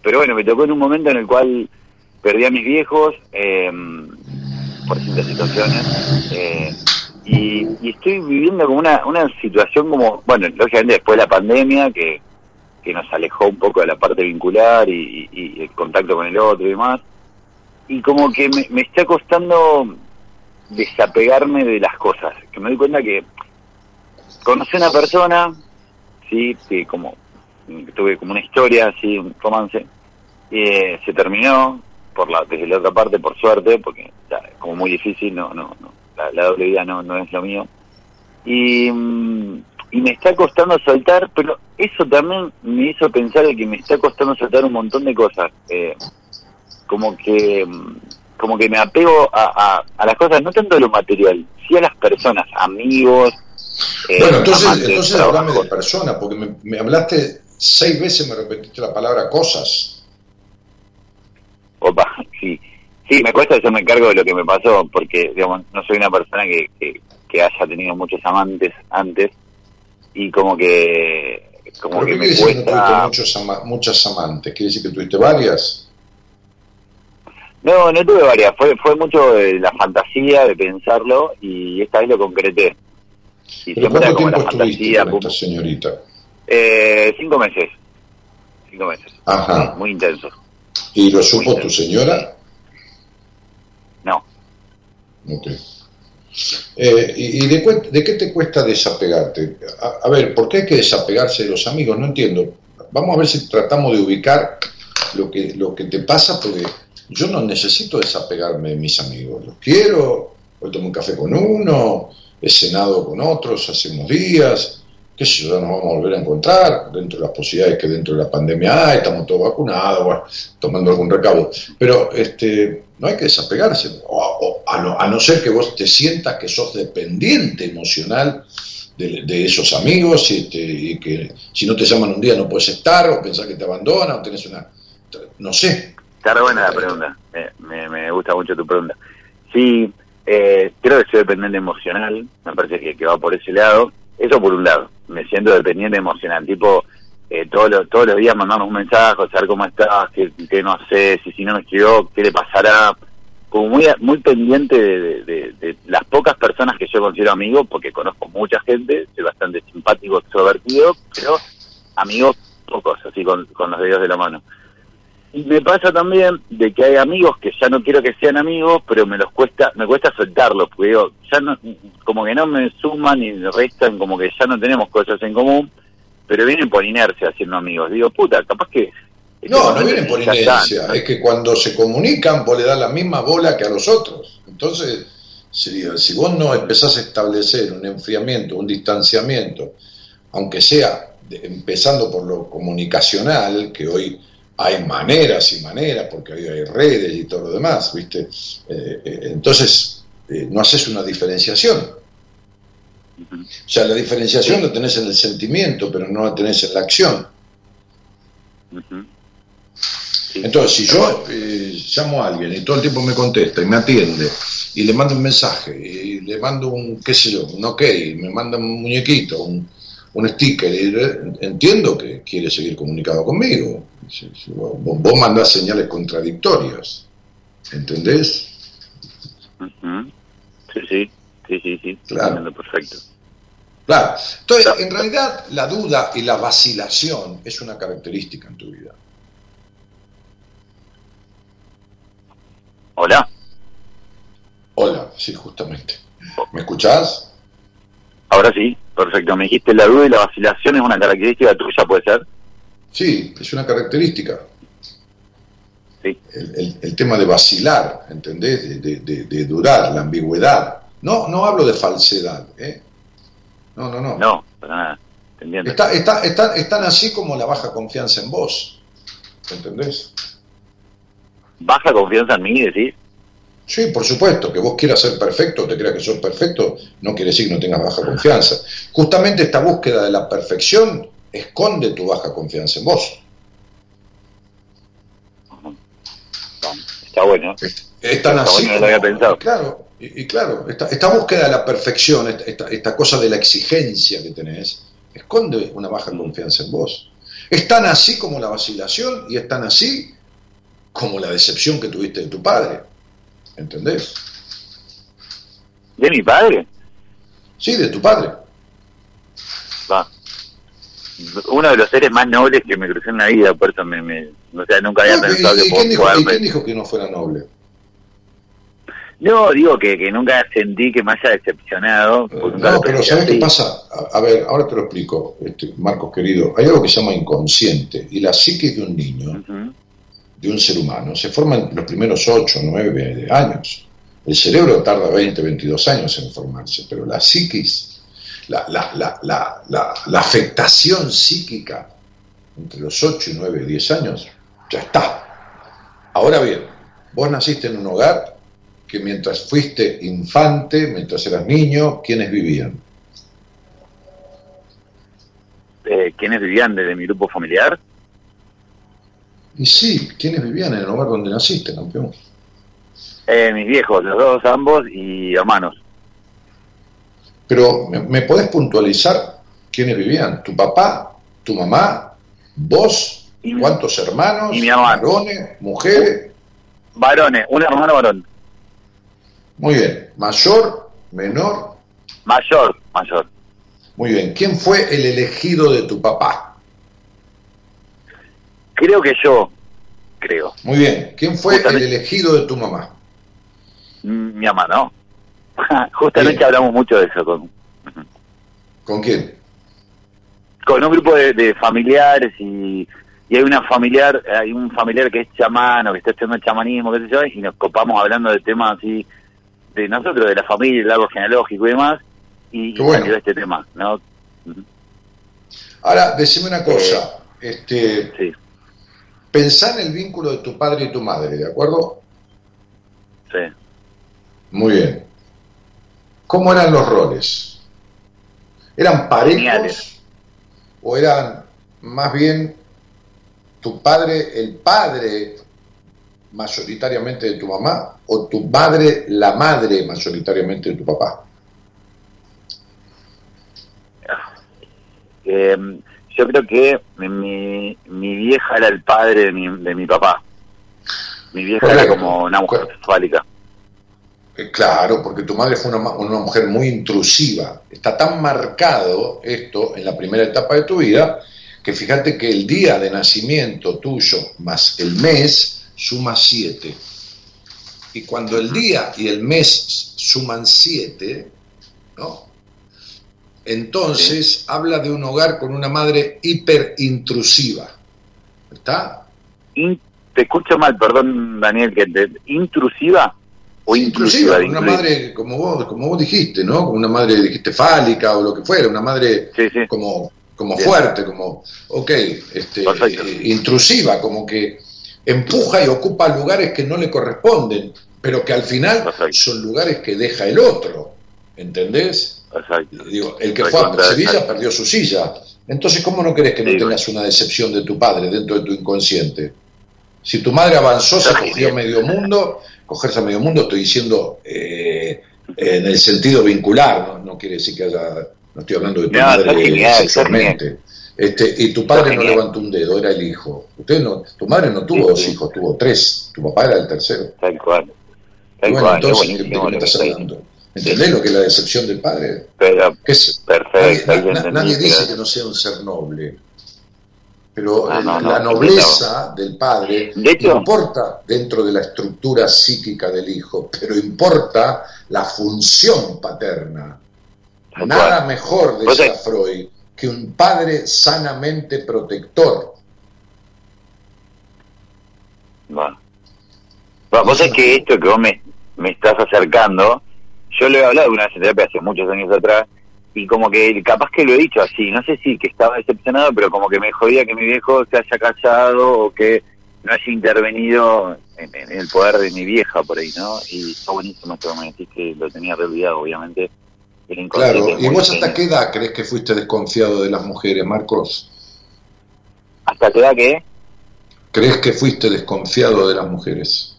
Pero bueno, me tocó en un momento en el cual perdí a mis viejos eh, por distintas situaciones. eh, y, y estoy viviendo como una, una situación como, bueno, lógicamente después de la pandemia, que, que nos alejó un poco de la parte vincular y, y- el contacto con el otro y demás, y como que me, me está costando desapegarme de las cosas, que me doy cuenta que conocí a una persona, sí, que como tuve como una historia, así, un romance, eh, se terminó por la desde la otra parte por suerte, porque ya, como muy difícil, no, no, no, la, la doble vida no, no es lo mío. Y, mm, y me está costando soltar, pero eso también me hizo pensar de que me está costando soltar un montón de cosas. Eh, como que mm, como que me apego a, a, a las cosas, no tanto a lo material, sí a las personas, amigos. eh, bueno, entonces, amantes, entonces hablame de persona, porque me, me hablaste seis veces, me repetiste la palabra cosas. Opa, sí. Sí, me cuesta, yo me encargo de lo que me pasó, porque, digamos, no soy una persona que, que, que haya tenido muchos amantes antes, y como que, como ¿Pero que qué me no cuesta... muchos ama- muchas amantes? ¿Quiere decir que tuviste varias? No, no tuve varias, fue, fue mucho de la fantasía, de pensarlo, y esta vez lo concreté. Y ¿Pero cuánto como tiempo la estuviste fantasía, con esta señorita? eh, cinco meses, cinco meses, Ajá. muy intenso. ¿Y lo supo tu señora? No. Ok. Eh, ¿Y, y de, de qué te cuesta desapegarte? A, ver, ¿por qué hay que desapegarse de los amigos? No entiendo. Vamos a ver si tratamos de ubicar lo que, lo que te pasa, porque yo no necesito desapegarme de mis amigos. Los quiero, hoy tomo un café con uno, he cenado con otros hace unos días, qué sé yo, ya nos vamos a volver a encontrar dentro de las posibilidades que dentro de la pandemia hay, estamos todos vacunados, tomando algún recaudo. Pero este, no hay que desapegarse, o- o a, no, a no ser que vos te sientas que sos dependiente emocional de, de esos amigos y, este, y que si no te llaman un día no puedes estar, o pensás que te abandonan, o tenés una... No sé. Está buena la pregunta, me, me gusta mucho tu pregunta. Sí, eh, creo que soy dependiente emocional, me parece que, que va por ese lado. Eso por un lado, me siento dependiente emocional, tipo, eh, todos, los, todos los días mandarnos un mensaje, saber cómo estás, qué, qué no sé, si, si no me escribió, qué le pasará. Muy, muy pendiente de, de- las pocas personas que yo considero amigos, porque conozco mucha gente, soy bastante simpático, extrovertido, pero amigos pocos, así con, con los dedos de la mano. Y me pasa también de que hay amigos que ya no quiero que sean amigos, pero me los cuesta, me cuesta soltarlos, porque digo, ya no, como que no me suman y restan, como que ya no tenemos cosas en común, pero vienen por inercia siendo amigos. Digo, puta, capaz que... No, no vienen por inercia, es que cuando se comunican vos le das la misma bola que a los otros. Entonces, si, si vos no empezás a establecer un enfriamiento, un distanciamiento, aunque sea de- empezando por lo comunicacional, que hoy hay maneras y maneras, porque hoy hay redes y todo lo demás, ¿viste? Eh, eh, entonces, eh, no haces una diferenciación. O sea, la diferenciación la tenés en el sentimiento, pero no la tenés en la acción. Entonces, si yo eh, llamo a alguien y todo el tiempo me contesta y me atiende y le mando un mensaje y le mando un, qué sé yo, un ok, me manda un muñequito, un, un sticker, y le- entiendo que quiere seguir comunicado conmigo. Vos, vos mandás señales contradictorias, ¿entendés? Sí, sí, sí, sí, sí, Claro. perfecto. Claro. Entonces, en realidad, la duda y la vacilación es una característica en tu vida. Hola, Hola, sí, justamente. ¿Me escuchás? ahora sí, perfecto. Me dijiste la duda y la vacilación es una característica tuya, ¿puede ser? Sí, es una característica. Sí. El, el- el tema de vacilar, ¿entendés? De, de- durar, la ambigüedad. No, no hablo de falsedad, ¿eh? No, no, no. No, para nada. Está, está, está- están así como la baja confianza en vos, ¿entendés? ¿Baja confianza en mí, decís? Sí, por supuesto, que vos quieras ser perfecto, te creas que sos perfecto, no quiere decir que no tengas baja confianza. Justamente esta búsqueda de la perfección esconde tu baja confianza en vos. Está bueno. Es tan Está así bueno, no lo había pensado. Claro, Y, y claro, esta, esta búsqueda de la perfección, esta, esta, esta cosa de la exigencia que tenés, esconde una baja confianza en vos. Es tan así como la vacilación y es tan así como la decepción que tuviste de tu padre. ¿Entendés? ¿De mi padre? Sí, de tu padre. Va. Uno de los seres más nobles que me crucé en la vida, por eso me, me o sea, nunca había No, ¿y- pensado y, que quién dijo, y quién dijo que no fuera noble? No, digo que, que nunca sentí que me haya decepcionado. nunca No, pero ¿sabes qué así. pasa? A, a ver, ahora te lo explico, este, Marcos querido. Hay algo que se llama inconsciente y la psiquis de un niño. De un ser humano, se forma en los primeros 8, 9 años. El cerebro tarda 20, 22 años en formarse, pero la psiquis, la, la, la, la afectación psíquica entre los 8 y 9, 10 años, ya está. Ahora bien, vos naciste en un hogar que mientras fuiste infante, mientras eras niño, ¿quiénes vivían? Eh, ¿Quiénes vivían desde mi grupo familiar? Y sí, ¿quiénes vivían en el hogar donde naciste, campeón? Eh, mis viejos, los dos, ambos, y hermanos. Pero, ¿me, me podés puntualizar quiénes vivían? ¿Tu papá, tu mamá, vos? Y ¿Cuántos hermanos? y mi. ¿Varones? ¿Mujeres? Varones, un hermano varón. Muy bien. ¿Mayor? ¿Menor? Mayor, mayor. Muy bien. ¿Quién fue el elegido de tu papá? Creo que yo, creo. Muy bien. ¿Quién fue el elegido de tu mamá? Mm, Mi mamá, ¿no? *laughs* Justamente Bien. hablamos mucho de eso con, ¿Con quién? con un grupo de, de familiares y, y hay una familiar, hay un familiar que es chamano, que está estudiando chamanismo, qué sé yo, y nos copamos hablando de temas así de nosotros, de la familia, el árbol genealógico y demás, y, y bueno. salió este tema, ¿no? Ahora, decime una cosa. Este, Sí, pensá en el vínculo de tu padre y tu madre, ¿de acuerdo? sí. Muy bien. ¿Cómo eran los roles? ¿Eran parejos Geniales. o eran más bien tu padre, el padre mayoritariamente de tu mamá o tu madre, la madre mayoritariamente de tu papá? Eh, yo creo que mi, mi vieja era el padre de mi, de mi papá. Mi vieja era como una mujer fálica. Eh, Claro, porque tu madre fue una, una mujer muy intrusiva. Está tan marcado esto en la primera etapa de tu vida que fíjate que el día de nacimiento tuyo más el mes suma siete. Y cuando el día y el mes suman siete, ¿no? Entonces habla de un hogar con una madre hiperintrusiva. ¿Está? In- te escucho mal, perdón, Daniel, que te- intrusiva o inclusiva. Inclusiva, una madre, como vos, como vos dijiste, ¿no? Una madre, dijiste, fálica o lo que fuera, una madre Sí, sí. como, como Bien. fuerte, como, ok, este, eh, intrusiva, como que empuja y ocupa lugares que no le corresponden, pero que al final Perfecto. son lugares que deja el otro, ¿entendés? Exacto. Digo, el que fue a Sevilla perdió su silla. Entonces, ¿cómo no querés que no Sí, tengas una decepción de tu padre dentro de tu inconsciente? Si tu madre avanzó, se cogió medio mundo, cogerse a medio mundo, estoy diciendo eh, en el sentido vincular, ¿no? no quiere decir que haya, no estoy hablando de tu No, madre genial, sexualmente. Este, y tu padre no levantó un dedo, era el hijo. Usted no, tu madre no tuvo Sí, dos hijos, tuvo tres. Tu papá era el tercero. Tal cual. Tal bueno, cual, es entonces, ¿de qué me estás está hablando? ¿Entendés lo que es la decepción del padre? Pero, ¿Qué es? perfecto. Nadie, na- nadie dice que no sea un ser noble, pero No, el- no, no, la nobleza del padre De hecho- importa dentro de la estructura psíquica del hijo, pero importa la función paterna. Nada cual. mejor, decía Freud, que un padre sanamente protector. Bueno. Bueno, vos sabés que esto que vos me, me estás acercando, yo lo he hablado una vez en terapia hace muchos años atrás, y como que capaz que lo he dicho así, no sé si que estaba decepcionado, pero como que me jodía que mi viejo se haya casado o que no haya intervenido en, en el poder de mi vieja por ahí, ¿no? Y está buenísimo esto que me decís que lo tenía olvidado, obviamente. Claro, ¿y vos hasta qué edad crees que fuiste desconfiado de las mujeres, Marcos? ¿Hasta qué edad qué? ¿Crees que fuiste desconfiado de las mujeres?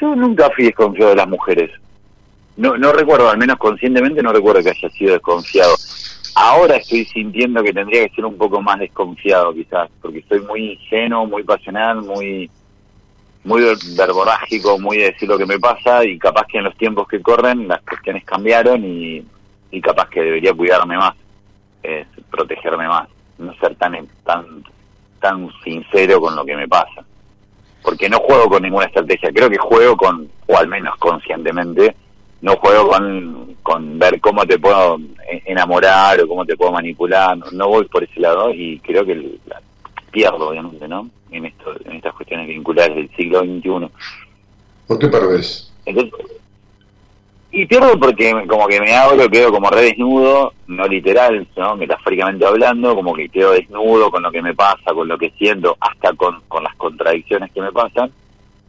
Yo nunca fui desconfiado de las mujeres. No, no recuerdo, al menos conscientemente no recuerdo que haya sido desconfiado. Ahora estoy sintiendo que tendría que ser un poco más desconfiado quizás, porque estoy muy ingenuo, muy pasional, muy muy verborágico, muy de decir lo que me pasa y capaz que en los tiempos que corren las cuestiones cambiaron y, y capaz que debería cuidarme más, eh, protegerme más, no ser tan tan tan sincero con lo que me pasa. Porque no juego con ninguna estrategia, creo que juego con, o al menos conscientemente, no juego con, con ver cómo te puedo enamorar o cómo te puedo manipular, no, voy por ese lado y creo que la, pierdo, obviamente, ¿no? En, esto, en estas cuestiones vinculares del siglo XXI. ¿Por qué perdés? y pierdo porque como que me abro, quedo como re desnudo, no literal, ¿no? metafóricamente hablando, como que quedo desnudo con lo que me pasa, con lo que siento, hasta con, con las contradicciones que me pasan,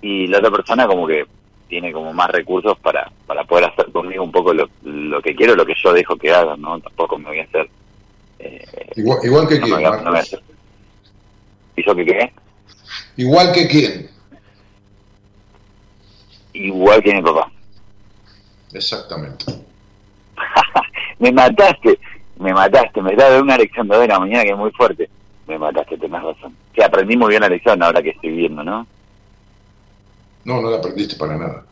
y la otra persona como que tiene como más recursos para, para poder hacer conmigo un poco lo, lo que quiero, lo que yo dejo que hagan, ¿no? Tampoco me voy a hacer... Eh, igual, igual, que quién, ¿Y yo que qué? Igual que quién. Igual que mi papá. Exactamente. *laughs* me mataste, me mataste, me da una lección de la mañana que es muy fuerte. Me mataste, tenés razón. Que aprendí muy bien la lección ahora que estoy viendo, ¿no? No, no la aprendiste para nada.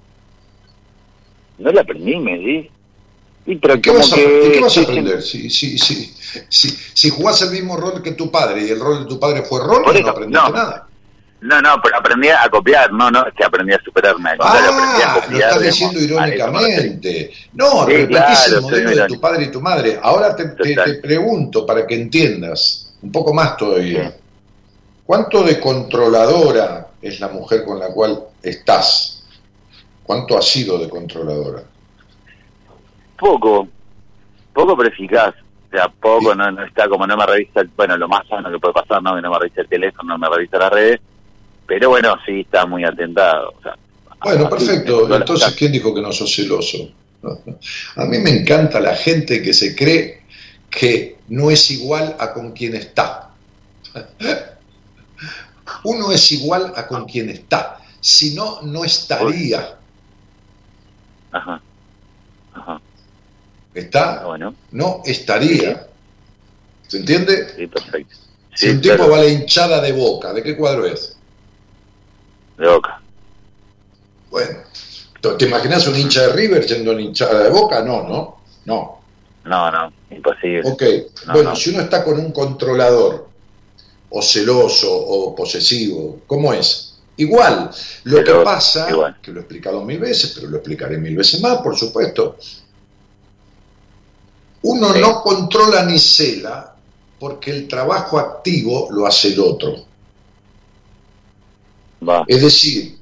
No la aprendí, me di. ¿Y pero qué, vas a, qué vas a aprender? Si, si, si, si, si jugás el mismo rol que tu padre y el rol de tu padre fue rol, no aprendiste nada. No, no, pero aprendí a copiar, no, no, es que aprendí a superarme. Ah, lo estás diciendo irónicamente. No, sí, repetís el modelo de tu padre y tu madre. Ahora te, te, pregunto para que entiendas un poco más todavía. ¿Cuánto de controladora es la mujer con la cual estás? ¿Cuánto ha sido de controladora? Poco, poco pero eficaz. O sea, poco, no, no está como no me revisa, el, bueno, lo más sano que puede pasar, no, que no me revisa el teléfono, no me revisa las redes, pero bueno, sí está muy atentado. O sea, bueno, perfecto. Entonces, ¿quién dijo que no sos celoso? *laughs* A mí me encanta la gente que se cree que no es igual a con quien está. *laughs* Uno es igual a con quien está. Si no, no estaría. Ajá. Ajá. ¿Está? Bueno. No estaría. ¿Se entiende? Sí, perfecto. si un tipo va a la hinchada de boca, ¿de qué cuadro es? de Boca. Bueno, ¿te imaginas un hincha de River siendo una hinchada de Boca? No, no, no. No, no, imposible. Ok, bueno, si uno está con un controlador, o celoso, o posesivo, ¿cómo es? Igual, lo que pasa, que lo he explicado mil veces, pero lo explicaré mil veces más, por supuesto, uno no controla ni cela porque el trabajo activo lo hace el otro. Es decir,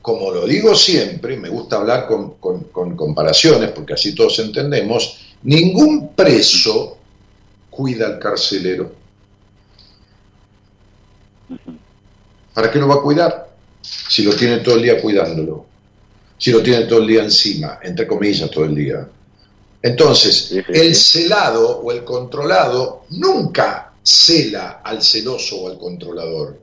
como lo digo siempre, me gusta hablar con, comparaciones porque así todos entendemos, ningún preso cuida al carcelero. ¿Para qué lo va a cuidar? Si lo tiene todo el día cuidándolo, si lo tiene todo el día encima, entre comillas todo el día. Entonces, el celado o el controlado nunca cela al celoso o al controlador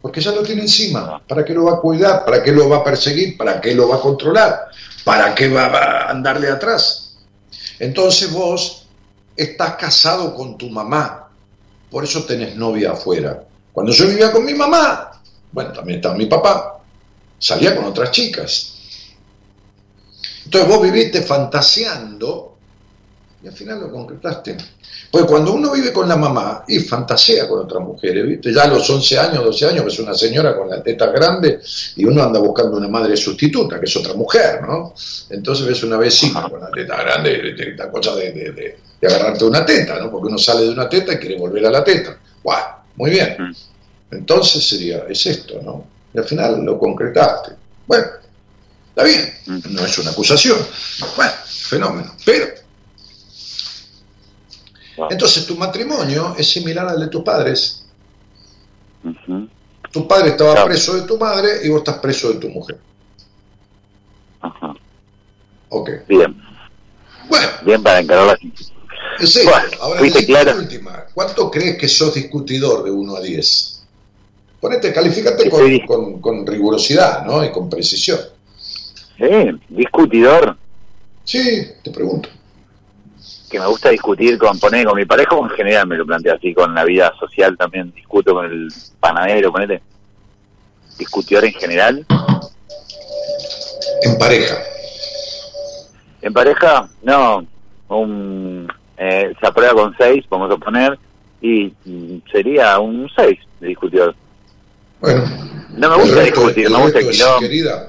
porque ya lo tiene encima. ¿Para qué lo va a cuidar? ¿Para qué lo va a perseguir? ¿Para qué lo va a controlar? ¿Para qué va a andarle atrás? Entonces vos estás casado con tu mamá, por eso tenés novia afuera. Cuando yo vivía con mi mamá, bueno, también estaba mi papá, salía con otras chicas. Entonces vos viviste fantaseando y al final lo concretaste. Pues cuando uno vive con la mamá y fantasea con otras mujeres, ¿viste? Ya a los 11 años, 12 años, ves una señora con la teta grande y uno anda buscando una madre sustituta, que es otra mujer, ¿no? Entonces ves una vecina con la teta grande, esta cosa de, de, agarrarte una teta, ¿no? Porque uno sale de una teta y quiere volver a la teta. ¡Guau! Muy bien. Mm. Entonces sería, es esto, ¿no? Y al final lo concretaste. Bueno, está bien, mm. no es una acusación. Bueno, fenómeno. Pero entonces tu matrimonio es similar al de tus padres. Tu padre estaba preso de tu madre y vos estás preso de tu mujer. Ajá. Ok. Bien. Bueno. Bien para bueno, ahora última. ¿Cuánto crees que sos discutidor de 1 a 10? Ponete, calificate con, con, con rigurosidad, ¿no? Y con precisión. Sí, discutidor. Sí, te pregunto. Que me gusta discutir con poner con mi pareja o en general me lo planteo así, con la vida social también discuto con el panadero, ponete. Discutidor en general. En pareja. En pareja, no. Un, eh, se aprueba con seis, vamos a poner, y sería un seis de discutidor. Bueno. No me gusta resto- discutir, me gusta el quilombo. querida.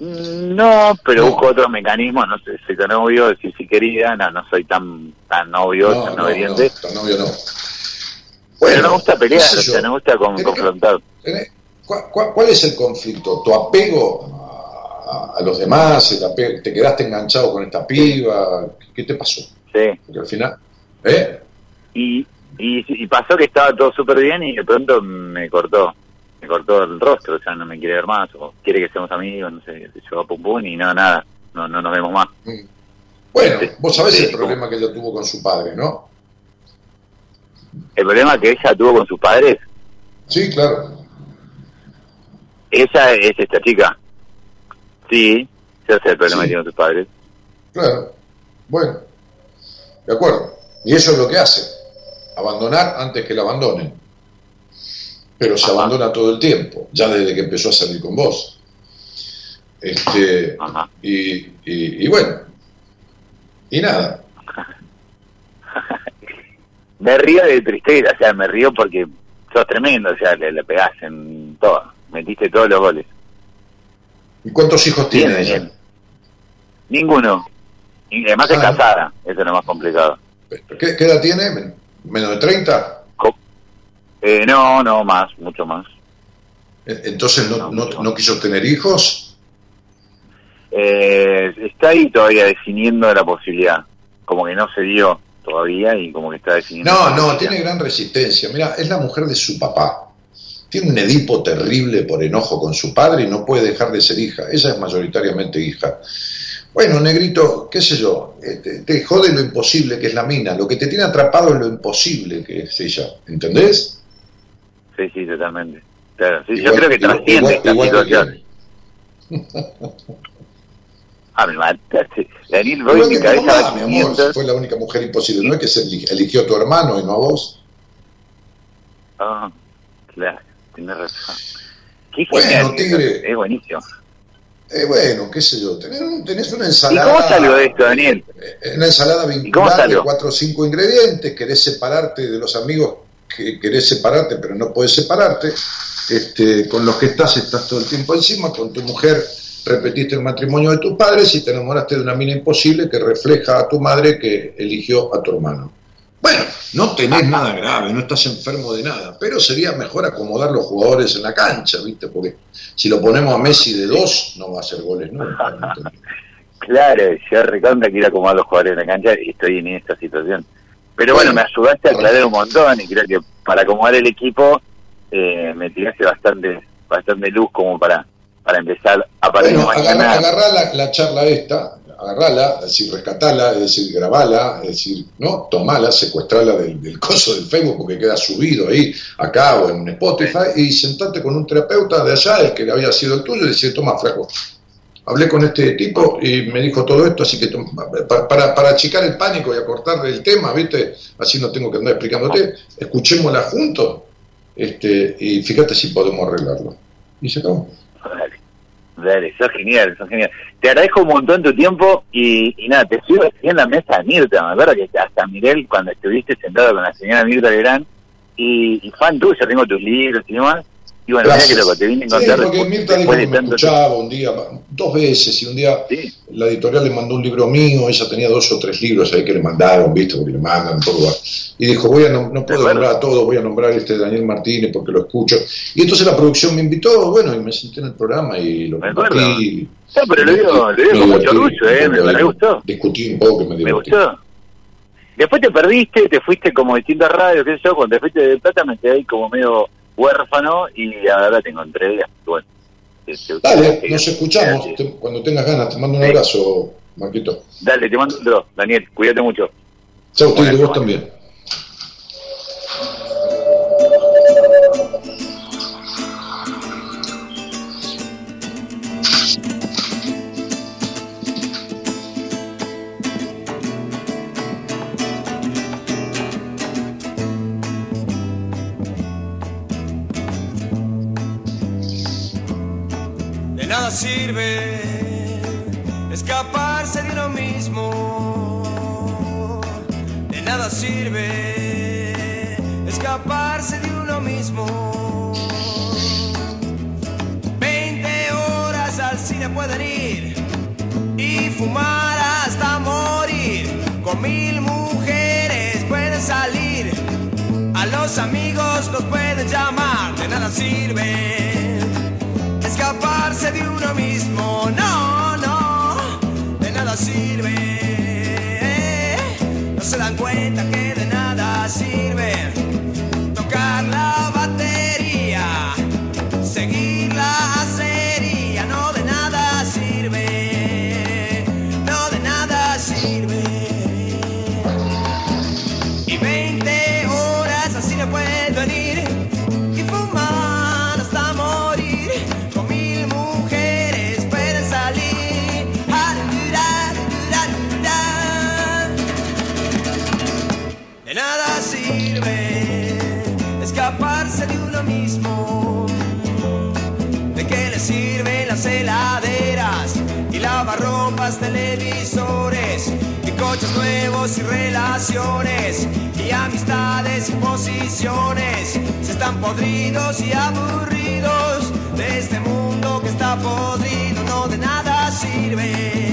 Mm, No, pero No. busco otros mecanismos, no sé, soy tan novio, decir si querida, no, no soy tan tan novio, No, tan no, obediente. no, tan novio no. pero Bueno, no me gusta pelear, o sea, no me gusta con- confrontar. tenés- ¿cuál, cuál- cuál es el conflicto? ¿Tu apego a, a los demás? ¿El apego- ¿Te quedaste enganchado con esta piba? ¿Qué te pasó? Sí. Porque al final... ¿Eh? Y, y, y pasó que estaba todo súper bien y de pronto me cortó, me cortó el rostro, o sea, no me quiere ver más, o quiere que seamos amigos, no sé, se llevó pum pum y no, nada, no, no nos vemos más. Bueno, vos sabés Sí, el problema que ella tuvo con su padre, ¿no? El problema que ella tuvo con sus padres, Sí, claro. esa es esta chica. Sí, ese es el problema Sí. que tiene con sus padres. Claro. Bueno, de acuerdo. Y eso es lo que hace. Abandonar antes que la abandonen. Pero se Ajá. abandona todo el tiempo, ya desde que empezó a salir con vos. Este, Ajá. y, y, y bueno, y nada. *laughs* Me río de tristeza, o sea, me río porque sos tremendo, o sea, le, le pegás en todo, metiste todos los goles. ¿Y cuántos hijos Bien, tiene ella? Ninguno. Y además es Ah. casada, eso es lo más complicado. ¿Qué, qué edad tiene? Men- ¿Menos de 30? Co- Eh, no, no, más, mucho más. Eh, Entonces no, No, no, quiso tener hijos. Eh, está ahí todavía definiendo la posibilidad. Como que no se dio todavía y como que está definiendo. No, no, tiene gran resistencia. Mira, es la mujer de su papá. Tiene un Edipo terrible por enojo con su padre y no puede dejar de ser hija. Ella es mayoritariamente hija. Bueno, negrito, qué sé yo, eh, te, te jode lo imposible que es la mina. Lo que te tiene atrapado es lo imposible que es ella. ¿Entendés? Sí, sí, totalmente. Claro, sí, yo creo que trasciende esta igual situación. Ah, me mataste. Daniel, voy mi cabeza mamá, mi amor, 500. fue la única mujer imposible. No es que se eli- eligió a tu hermano y no a vos. Ah, claro, tienes razón. Qué Bueno, tigre. Es buenísimo. Eh, bueno, qué sé yo, tenés, un- tenés una ¿Y ensalada. cómo salió de esto, Daniel? eh, Una ensalada vinculada de cuatro o cinco ingredientes, querés separarte de los amigos que querés separarte, pero no podés separarte. Este, con los que estás, estás todo el tiempo encima, con tu mujer repetiste el matrimonio de tus padres y te enamoraste de una mina imposible que refleja a tu madre que eligió a tu hermano. Bueno, no tenés nada grave, no estás enfermo de nada, pero sería mejor acomodar los jugadores en la cancha, ¿viste? Porque si lo ponemos a Messi de dos, no va a hacer goles nunca. ¿entendés? *laughs* Claro, yo recontra quiero acomodar los jugadores en la cancha y estoy en esta situación. Pero bueno, Bueno, me ayudaste a aclarar un montón y creo que para acomodar el equipo eh, me tiraste bastante bastante luz como para para empezar a partir Bueno, agarrá, agarrá la, la charla esta, agarrala, es decir, rescatala, es decir, grabala, es decir, ¿no? Tomala, secuestrala del, del coso del Facebook porque queda subido ahí, acá o en Spotify, y sentate con un terapeuta de allá, el que había sido el tuyo, y decir, toma, flaco, hablé con este tipo y me dijo todo esto, así que para, para achicar el pánico y acortarle el tema, ¿viste? Así no tengo que andar explicándote, escuchémosla juntos, este, y fíjate si podemos arreglarlo. Y se acabó. Dale, sos genial, sos genial. Te agradezco un montón tu tiempo y, y nada, te sigo en la mesa de Mirta, me acuerdo que hasta miré cuando estuviste sentado con la señora Mirta Legrand y, y fan tuyo, tengo tus libros y demás. Y bueno, mira que loco, te vine a Sí, encontrar porque después, Mirta dijo que me escuchaba un día, dos veces, y un día Sí, la editorial le mandó un libro mío, ella tenía dos o tres libros ahí que le mandaron, viste, porque le mandan todo. Y dijo, voy a no, no puedo nombrar a todos, voy a nombrar a este Daniel Martínez porque lo escucho. Y entonces la producción me invitó, bueno, y me senté en el programa y lo Me compartí. No, pero lo digo, lo digo Me con mucho orgullo, ¿eh? Me, me gustó. Discutí un poco, me Me divertí. gustó. Después te perdiste, te fuiste como a distintas radios, qué sé yo, cuando te fuiste de Plata me quedé ahí como medio huérfano y ahora te encontré. y Bueno, Dale, nos escuchamos. te- cuando tengas ganas, te mando un Sí. abrazo, Marquito. Dale, te mando otro. Daniel, cuídate mucho. Bueno, Tigre, vos también. Sirve escaparse de uno mismo. De nada sirve escaparse de uno mismo. 20 horas al cine pueden ir y fumar hasta morir. Con mil mujeres pueden salir. A los amigos los pueden llamar. De nada sirve escaparse de uno mismo. No, no, de nada sirve. No se dan cuenta que de nada sirve lavarropas, televisores y coches nuevos y relaciones y amistades y posiciones? Si están podridos y aburridos de este mundo que está podrido, no de nada sirve.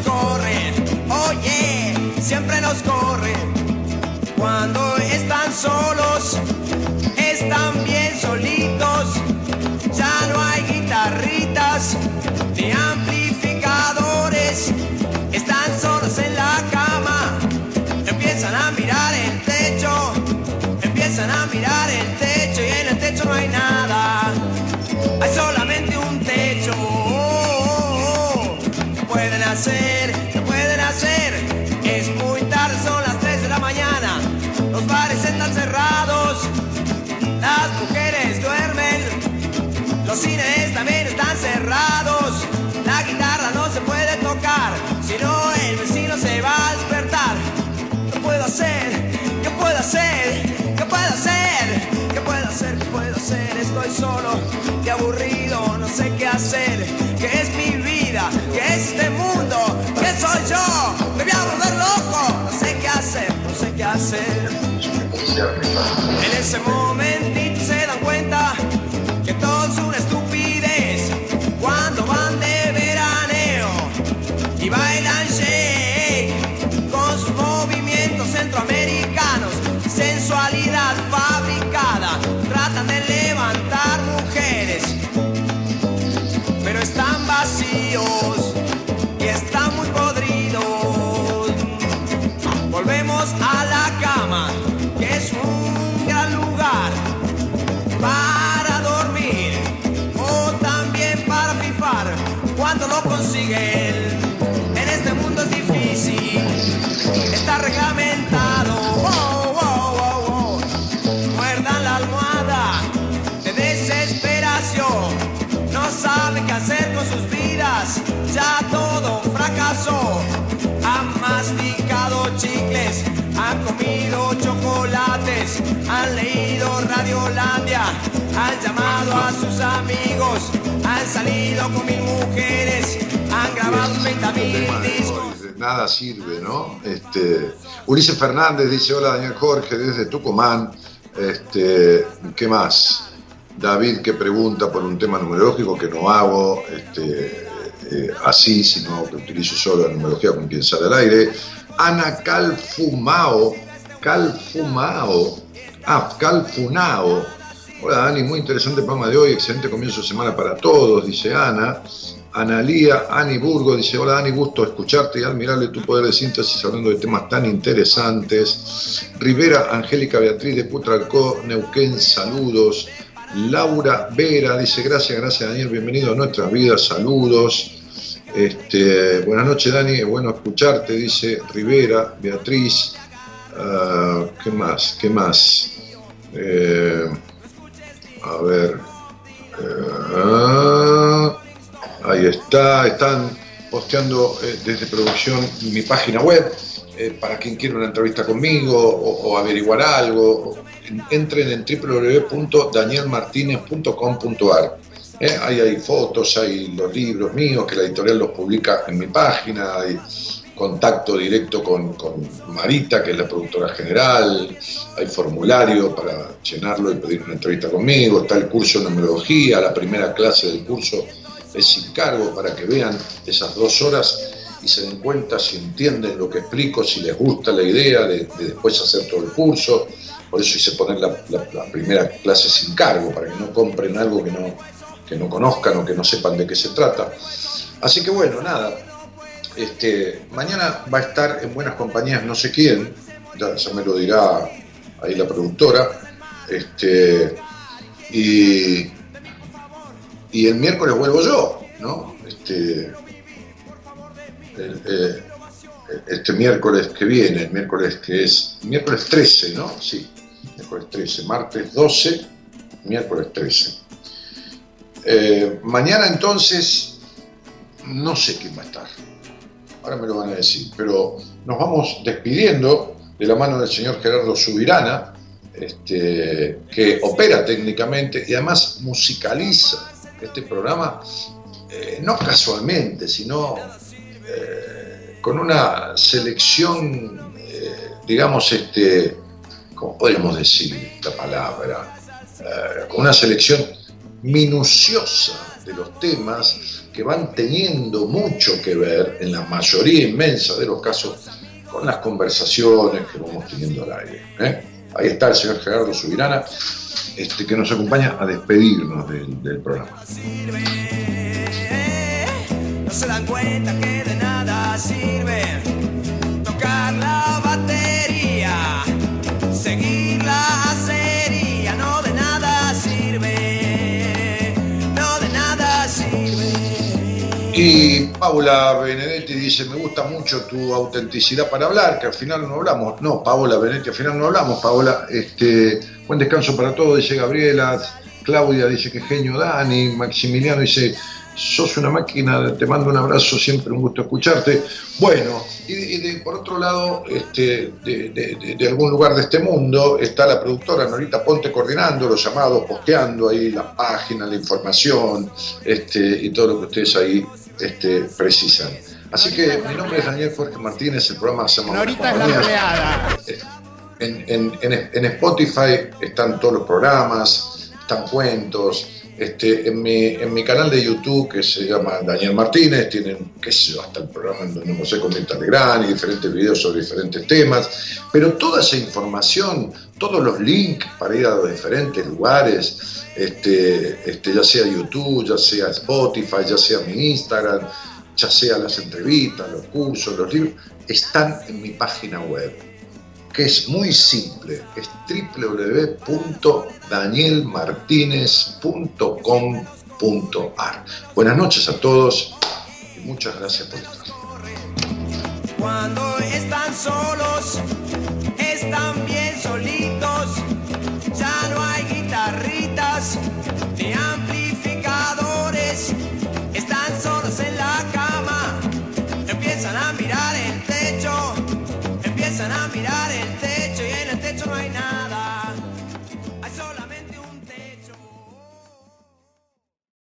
Que sé qué hacer. ¿Qué es mi vida? ¿Qué es este mundo? ¿Qué soy yo? Me voy a volver loco. No sé qué hacer, no sé qué hacer. En ese momentito comido chocolates, han leído Radiolandia, han llamado a sus amigos, han salido con mil mujeres, han grabado 30 mil discos. Nada sirve, ¿no? Este, Ulises Fernández dice, hola Daniel Jorge, desde Tucumán. Este, ¿Qué más? David que pregunta por un tema numerológico que no hago este, eh, así, sino que utilizo solo la numerología con quien sale al aire. Ana Calfumao, Calfumao, ah, Calfunao. Hola Dani, muy interesante programa de hoy, excelente comienzo de semana para todos, dice Ana. Analía, Ani Burgo, dice, hola Dani, gusto escucharte y admirarle tu poder de síntesis hablando de temas tan interesantes. Rivera, Angélica Beatriz de Putralcó, Neuquén, saludos. Laura Vera dice, gracias, gracias Daniel, bienvenido a nuestras vidas, saludos. Este, buenas noches Dani, es bueno escucharte, dice Rivera, Beatriz. Ah, ¿Qué más? ¿Qué más? Eh, a ver. Ah, ahí está, están posteando eh, desde producción mi página web eh, para quien quiera una entrevista conmigo o, averiguar algo. Entren en www.danielmartinez.com.ar. Ahí hay fotos, hay los libros míos que la editorial los publica en mi página, contacto directo con, con, Marita, que es la productora general, hay formulario para llenarlo y pedir una entrevista conmigo, está el curso de numerología, la primera clase del curso es sin cargo para que vean esas dos horas y se den cuenta si entienden lo que explico, si les gusta la idea de, después hacer todo el curso. Por eso hice poner la, primera clase sin cargo, para que no compren algo que no, que no conozcan o que no sepan de qué se trata. Así que bueno, nada. Este, mañana va a estar en buenas compañías no sé quién, ya, me lo dirá ahí la productora. Este, y, el miércoles vuelvo yo, ¿no? Este, eh, este miércoles que viene, el miércoles que es, miércoles 13, ¿no? Sí, miércoles 13, martes 12, miércoles 13. Eh, mañana entonces, no sé quién va a estar, ahora me lo van a decir, pero nos vamos despidiendo de la mano del señor Gerardo Subirana, este, que opera técnicamente y además musicaliza este programa, eh, no casualmente, sino eh, con una selección, eh, digamos, este, ¿cómo podemos decir la palabra? Con una selección minuciosa de los temas que van teniendo mucho que ver, en la mayoría inmensa de los casos, con las conversaciones que vamos teniendo al aire. Ahí está el señor Gerardo Subirana, este, que nos acompaña a despedirnos del, del programa no se dan cuenta que de nada sirve tocar la Y Paula Benedetti dice, me gusta mucho tu autenticidad para hablar, que al final no hablamos. No, Paula Benedetti, al final no hablamos. Paola, este, buen descanso para todos, dice Gabriela. Claudia dice que genio Dani. Maximiliano dice, sos una máquina, te mando un abrazo, siempre un gusto escucharte. Bueno, y, por otro lado, este, de, algún lugar de este mundo está la productora Norita Ponte coordinando los llamados, posteando ahí las páginas, la información este, y todo lo que ustedes ahí este, precisan. Así que mi nombre es Daniel Jorge Martínez, el programa Hacemos Norita es la empleada. En, en Spotify están todos los programas, están cuentos, este, en, mi, en mi canal de YouTube que se llama Daniel Martínez, tienen, qué sé yo, hasta el programa en donde José comenta Legrand y diferentes videos sobre diferentes temas, pero toda esa información, todos los links para ir a los diferentes lugares, este, este, ya sea YouTube, ya sea Spotify, ya sea mi Instagram, ya sea las entrevistas, los cursos, los libros, están en mi página web que es muy simple, es www.danielmartinez.com.ar. Buenas noches a todos y muchas gracias por estar. Cuando están solos.